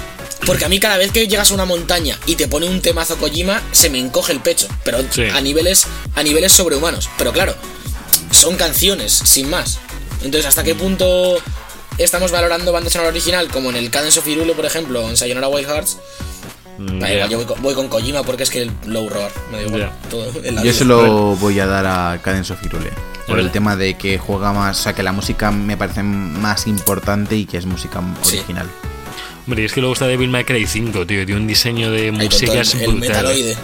Porque a mí cada vez que llegas a una montaña y te pone un temazo Kojima, se me encoge el pecho. Pero Sí. a niveles a niveles sobrehumanos. Pero claro, son canciones, sin más. Entonces, ¿hasta qué punto estamos valorando banda sonora original? Como en el Cadence of Hyrule, por ejemplo, o en Sayonara Wild Hearts. Mm, Da ya. igual, yo voy con, voy con Kojima porque es que el Low Roar. Me da igual. Todo en la Yo vida. se lo voy a dar a Cadence of Hyrule. Por el tema de que juega más, o sea, que la música me parece más importante y que es música Sí. original. Hombre, y es que luego está Devil May Cry 5, tío. Tiene un diseño de el, el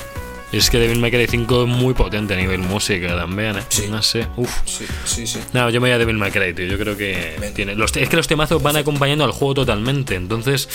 Es que Devil May Cry 5 es muy potente a nivel música también, ¿eh? Sí. No sé, uff. Sí, sí, sí. No, yo me voy a Devil May Cry, tío. Yo creo que tiene. Los, es que los temazos van acompañando al juego totalmente. Entonces,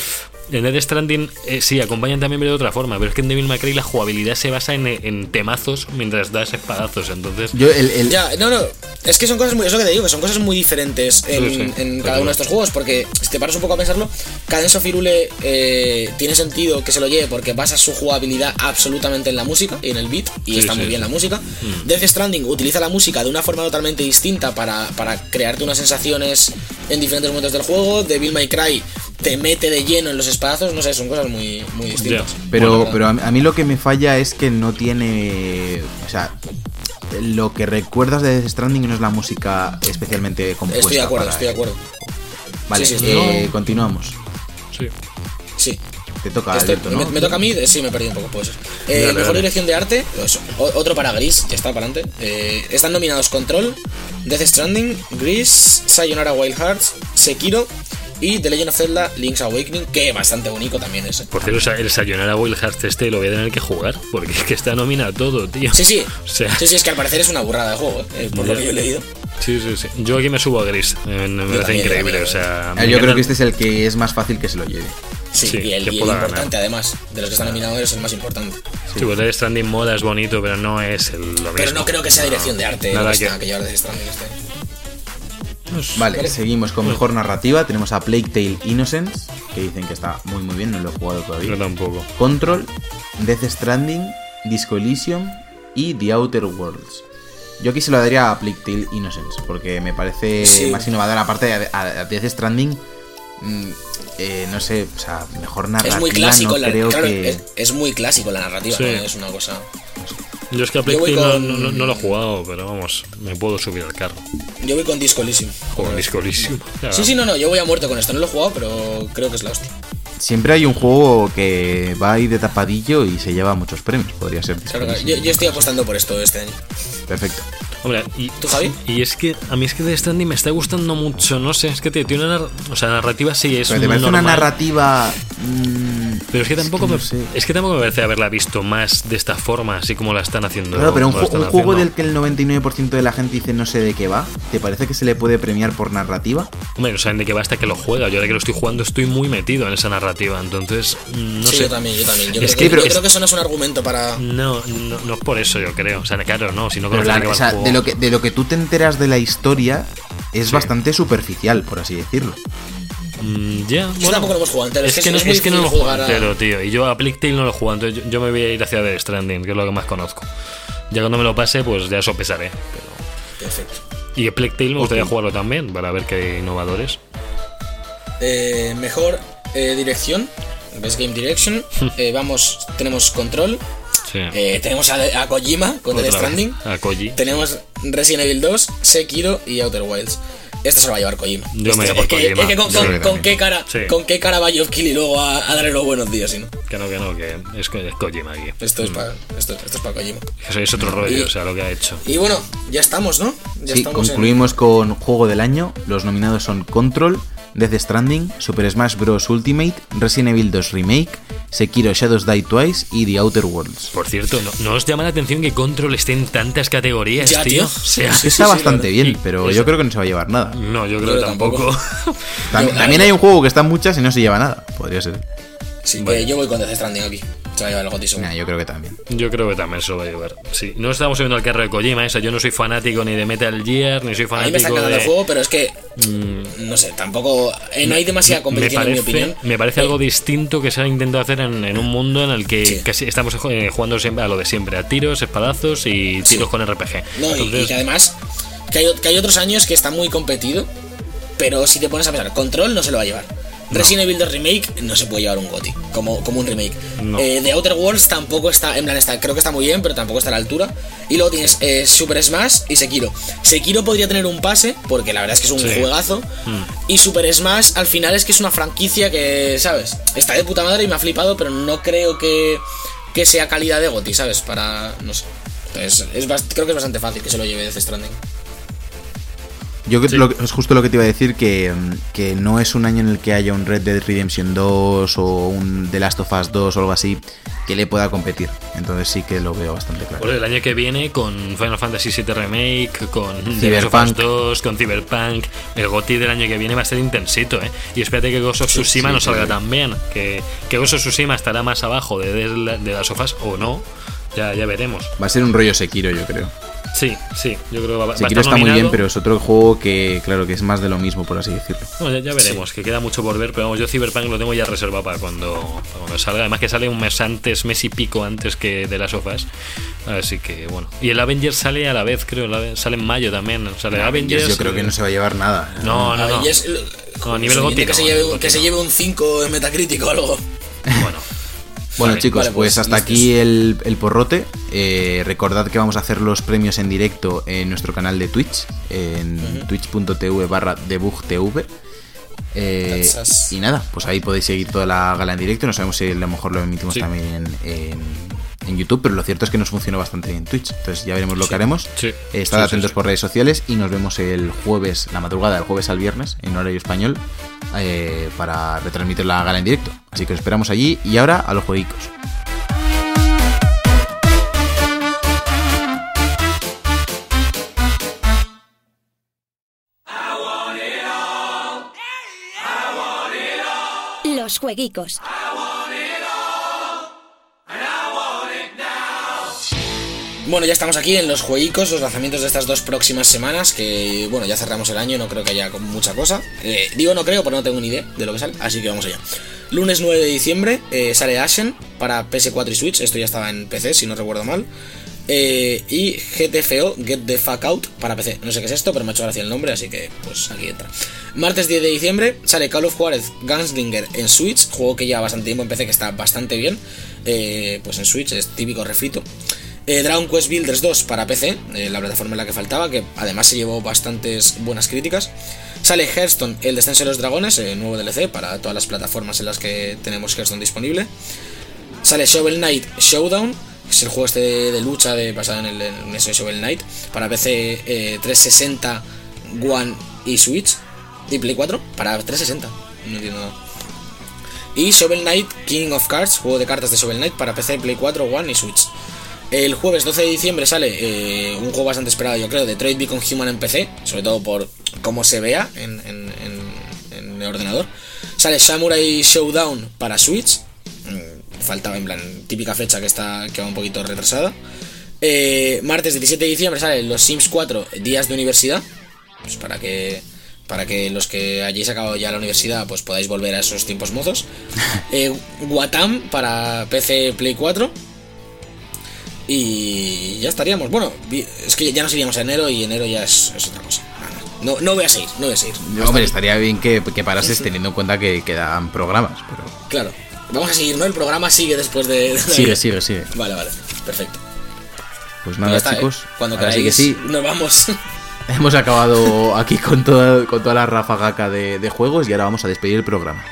en Death Stranding eh, sí, acompañan también pero de otra forma. Pero es que en Devil May Cry la jugabilidad se basa en, en temazos mientras das espadazos. Entonces, Yo el, el- Ya, no, no. Es que son cosas muy. Eso que te digo, que son cosas muy diferentes en, Sí, sí, en total. cada uno de estos juegos. Porque si te paras un poco a pensarlo, Cadence of Hyrule eh, tiene sentido que se lo lleve porque basa su jugabilidad absolutamente en la música y en el beat. Y Sí, está sí, muy bien sí. la música. Death Stranding utiliza la música de una forma totalmente distinta para, para crearte unas sensaciones en diferentes momentos del juego. Devil May Cry te mete de lleno en los espadazos. No sé, son cosas muy, muy distintas. Pero, Bueno, pero a mí- a mí lo que me falla es que no tiene. O sea, lo que recuerdas de Death Stranding no es la música especialmente compuesta. Estoy de acuerdo, para- estoy de acuerdo. Vale, Sí, sí, eh, no. continuamos. sí. Sí. Te toca, Estoy- Alberto, ¿no? me, me toca a mí, eh, sí, me he perdido un poco, puede ser. Eh, Dale, mejor dale. dirección de arte, o- otro para Gris, ya está, para adelante. Eh, están nominados Control, Death Stranding, Gris, Sayonara Wild Hearts, Sekiro y The Legend of Zelda Link's Awakening, que bastante bonito también ese. Por cierto, el Sayonara Wild Hearts este lo voy a tener que jugar. Porque es que está nominado todo, tío. Sí, sí, O sea, sí, sí, es que al parecer es una burrada de juego, eh, por lo que yo he leído. Sí, sí, sí. Yo aquí me subo a Gris. Me parece increíble. O sea, Yo creo que este es el que es más fácil que se lo lleve. Sí, Sí, y el, y el importante ganar. además, de los que están nominados es el más importante. Sí, pues Death Stranding moda es bonito, pero no es el, lo mismo. Pero no creo que sea dirección de arte Nada que que- llevar Death Stranding este. Pues, Vale, seguimos con mejor narrativa. Tenemos a Plague Tale Innocence, que dicen que está muy muy bien, no lo he jugado Yo todavía. tampoco. Control, Death Stranding, Disco Elysium y The Outer Worlds. Yo aquí se lo daría a Plague Tale Innocence, porque me parece Sí. más innovador. Aparte, a, a Death Stranding, eh, no sé, o sea, mejor narrativa. Es muy clásico, no la, creo claro, que... es, es muy clásico la narrativa, Sí. ¿no? es una cosa. Yo es que a con- no, no- no lo he jugado, pero vamos, me puedo subir al carro. Yo voy con Disco Elysium. Juego discolísimo. Sí, sí, no, no, yo voy a muerte con esto. No lo he jugado, pero creo que es la hostia. Siempre hay un juego que va ahí de tapadillo y se lleva muchos premios. Podría ser. Disco Claro, Elysium. yo, yo estoy apostando por esto este año. Perfecto. Hombre, y, ¿Tú, Javi? y es que a mí es que The Stranding me está gustando mucho, no sé, es que tiene una o sea, narrativa sí es Pero te una narrativa. mm, pero es que tampoco no me, sé. es que tampoco me parece haberla visto más de esta forma, así como la están haciendo. Claro, pero un, un juego del que el 99% de la gente dice no sé de qué va, ¿te parece que se le puede premiar por narrativa? Hombre, no saben de qué va hasta que lo juega. Yo de que lo estoy jugando estoy muy metido en esa narrativa, entonces mm, no sí, sé. yo también, yo también. Yo, Es creo, que, pero yo es- creo que eso no es un argumento para. No, no, no es por eso, yo creo. O sea, claro, no, si no conoces la- de qué va o el juego. de lo, que, de lo que tú te enteras de la historia es Sí. bastante superficial, por así decirlo. Mm, ya, Yo tampoco lo hemos jugado entero, Es es que, que no, es que no lo juego jugar a- entero, tío. Y yo a Plague Tale no lo juego, entonces yo, yo me voy a ir hacia The Stranding, que es lo que más conozco. Ya cuando me lo pase, pues ya sopesaré. Pero... Perfecto. Y a Plague Tale me gustaría jugarlo también, para ver qué innovadores. Eh, mejor eh, dirección. Best Game Direction. Eh, vamos, tenemos Control. Sí. Eh, tenemos a, a Kojima con Otra Death vez, Stranding. A Koji. Tenemos Resident Evil 2, Sekiro y Outer Wilds. Este se lo va a llevar Kojima. Yo me Este- voy por es que, Kojima. es que con, qué cara, Sí. con qué cara va Geoff Keighley luego a, a darle los buenos días, ¿sí, no? Que no, que no, que es, que es Kojima aquí. Esto Mm. es para esto, esto es para Kojima. Eso es otro rollo, Y- o sea, lo que ha hecho. Y bueno, ya estamos, ¿no? Ya Sí, estamos en- concluimos con Juego del Año. Los nominados son Control, Death Stranding, Super Smash Bros. Ultimate, Resident Evil 2 Remake, Sekiro Shadows Die Twice y The Outer Worlds. Por cierto, ¿no, no os llama la atención que Control esté en tantas categorías, Ya, tío? tío. O sea, Sí, Está sí, bastante bien, pero eso. yo creo que no se va a llevar nada. No, yo creo Yo que tampoco. También hay un juego que está en muchas y no se lleva nada. Podría ser. Sí, eh, yo voy con Death Stranding aquí. Se va a llevar el Goti seguro. Nah, yo creo que también. Yo creo que también se lo va a llevar. Sí, no estamos subiendo al carro de Kojima, eso. Yo no soy fanático ni de Metal Gear, ni soy A mí me está fanático encantando de. el juego, pero es que. No sé, tampoco. eh, no hay demasiada competición parece, en mi opinión. me parece Eh, algo distinto que se ha intentado hacer en, en un mundo en el que Sí. casi estamos eh, jugando siempre a lo de siempre, a tiros, espadazos y tiros Sí. con RPG. No, y- que además. Que hay, que hay otros años que está muy competido. Pero si te pones a pensar, Control no se lo va a llevar. Resident Evil 2 Remake no se puede llevar un GOTI como, como un remake. No. Eh, The Outer Worlds tampoco está, en plan, está, creo que está muy bien, pero tampoco está a la altura. Y luego tienes eh, Super Smash y Sekiro. Sekiro podría tener un pase, porque la verdad es que es un Sí. juegazo. Mm. Y Super Smash al final es que es una franquicia que, ¿sabes? Está de puta madre y me ha flipado, pero no creo que, que sea calidad de GOTI, ¿sabes? Para, no sé. Entonces, es creo que es bastante fácil que se lo lleve Death Stranding. Yo Sí. lo que- es justo lo que te iba a decir, que, mm, que no es un año en el que haya un Red Dead Redemption 2 o un The Last of Us 2 o algo así que le pueda competir. Entonces sí que lo veo bastante claro. Pues el año que viene con Final Fantasy VII Remake, con The Last of. Us 2, con Cyberpunk, el GOTI del año que viene va a ser intensito, ¿eh? Y espérate que Ghost of Tsushima sí, no salga tan bien, que, que Ghost of Tsushima estará más abajo de, de, de las sofás o no, ya, ya veremos. Va a ser un rollo Sekiro, yo creo. Sí, sí, yo creo que va, va a estar está muy bien, pero es otro juego que, claro, que es más de lo mismo, por así decirlo. Bueno, ya, ya veremos, que queda mucho por ver, pero vamos, yo Cyberpunk lo tengo ya reservado para cuando, para cuando salga. Además que sale un mes antes, mes y pico antes que de las sofás. Así que bueno. Y el Avengers sale a la vez, creo, sale en mayo también. Sale Avengers. yo creo que no se va a llevar nada. No, no, no. y es- No, a nivel que, se no, lleve, a nivel un- que GOTY se no. lleve un 5 en Metacritic o algo. Bueno, Bueno, Vale, chicos, vale, pues, pues, hasta listos. aquí el, el porrote. Eh, recordad que vamos a hacer los premios en directo en nuestro canal de Twitch, en twitch.tv barra debugtv. Eh, y nada, pues ahí podéis seguir toda la gala en directo. No sabemos si a lo mejor lo emitimos Sí. también en, en YouTube, pero lo cierto es que nos funcionó bastante bien en Twitch. Entonces ya veremos lo que haremos. Sí. Eh, estad atentos por redes sociales y nos vemos el jueves, la madrugada del jueves al viernes, en horario español, eh, para retransmitir la gala en directo. Así que os esperamos allí y ahora a los jueguicos. Los jueguicos. Bueno, ya estamos aquí en los jueguicos, los lanzamientos de estas dos próximas semanas, que bueno, ya cerramos el año, no creo que haya mucha cosa. Eh, digo no creo, pero no tengo ni idea de lo que sale, así que vamos allá. Lunes 9 de diciembre eh, sale Ashen para PS4 y Switch, esto ya estaba en PC, si no recuerdo mal. Eh, y GTFO, Get the Fuck Out, para PC. No sé qué es esto, pero me ha hecho gracia el nombre, así que pues aquí entra. Martes 10 de diciembre sale Call of Juarez Gunslinger en Switch, juego que lleva bastante tiempo en PC, que está bastante bien. Pues en Switch es típico refrito. Eh, Dragon Quest Builders 2 para PC, eh, la plataforma en la que faltaba, que además se llevó bastantes buenas críticas. Sale Hearthstone, el descenso de los dragones, eh, nuevo DLC para todas las plataformas en las que tenemos Hearthstone disponible. Sale Shovel Knight Showdown, que es el juego este de, de lucha de, basado en el en ese Shovel Knight, para PC eh, 360, One y Switch. Y Play 4 para 360, no entiendo nada. Y Shovel Knight King of Cards, juego de cartas de Shovel Knight para PC, Play 4, One y Switch. El jueves 12 de diciembre sale eh, un juego bastante esperado, yo creo, Detroit Become Human en PC, sobre todo por cómo se vea en, en- en- en el ordenador. Sale Samurai Showdown para Switch, Mm, faltaba en plan típica fecha que está que va un poquito retrasada. Eh, martes 17 de diciembre sale Los Sims 4 Días de Universidad, pues para que para que los que hayáis acabado ya la universidad pues podáis volver a esos tiempos mozos. Eh, Guatam para PC Play 4. Y ya estaríamos. Bueno, es que ya nos iríamos a enero y enero ya es, es otra cosa. Nada, No, no voy a seguir, no voy a seguir. Hombre, estaría bien que, que parases teniendo en cuenta que quedan programas, pero... Claro. Vamos a seguir, ¿no? El programa sigue después de... de- Sigue, sigue, sigue. Vale, vale. Perfecto. Pues nada, está, ¿eh? chicos. Cuando ahora queráis, sí que sí. nos vamos. Hemos acabado aquí con toda, con toda la rafagaca de, de juegos y ahora vamos a despedir el programa.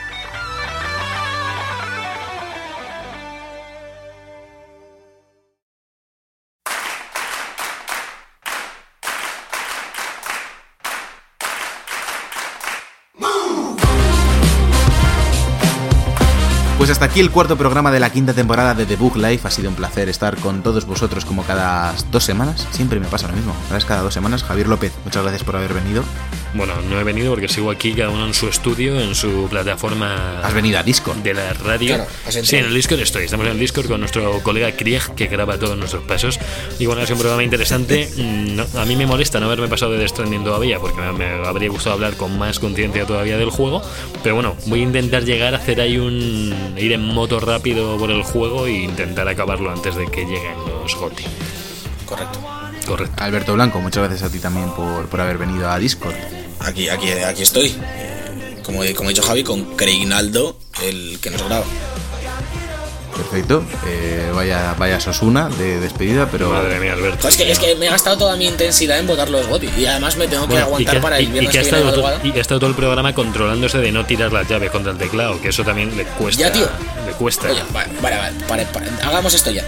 Aquí el cuarto programa de la quinta temporada de The Book Life. Ha sido un placer estar con todos vosotros como cada dos semanas. Siempre me pasa lo mismo. Ahora es cada dos semanas. Javier López, muchas gracias por haber venido. Bueno, no he venido porque sigo aquí cada uno en su estudio, en su plataforma Has venido a Discord. de la radio. Claro, sí, en el Discord estoy. Estamos en el Discord con nuestro colega Krieg, que graba todos nuestros pasos. Y bueno, ha sido un programa interesante. Mm, no- a mí me molesta no haberme pasado de Death Stranding todavía, porque me, me habría gustado hablar con más conciencia todavía del juego. Pero bueno, voy a intentar llegar a hacer ahí un. ir en moto rápido por el juego e intentar acabarlo antes de que lleguen los GOTI. Correcto. Correcto. Alberto Blanco, muchas gracias a ti también por, por haber venido a Discord. Aquí, aquí, aquí estoy. Eh, Como, como ha dicho Javi, con Craignaldo, el que nos graba. Perfecto. Eh, vaya, vaya Sosuna de despedida, pero. Madre mía, Alberto. Es que, es que me he gastado toda mi intensidad en votar los GOTI. Y además me tengo que Bueno, aguantar que- para el y- y viernes que ha que viene de estado to- madrugada. y ha estado todo el programa controlándose de no tirar las llaves contra el teclado, que eso también le cuesta. Ya, tío. Le cuesta. Oye, vale, vale, vale, pare. hagamos esto ya.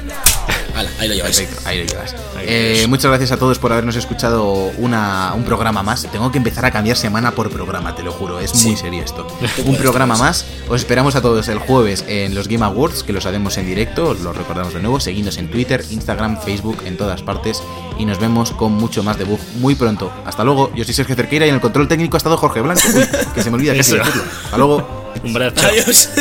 Ahí lo lleváis. Perfecto, ahí lo llevas. Ahí Eh, es. muchas gracias a todos por habernos escuchado una, un programa más. Tengo que empezar a cambiar semana por programa, te lo juro. Es muy serio esto. un programa más. Os esperamos a todos el jueves en los Game Awards, que los haremos en directo. Os lo recordamos de nuevo. Seguidnos en Twitter, Instagram, Facebook, en todas partes. Y nos vemos con mucho más de Bug muy pronto. Hasta luego. Yo soy Sergio Cerqueira y en el control técnico ha estado Jorge Blanco. Uy, que se me olvida casi Eso. decirlo. Hasta luego. Un brazo. Adiós.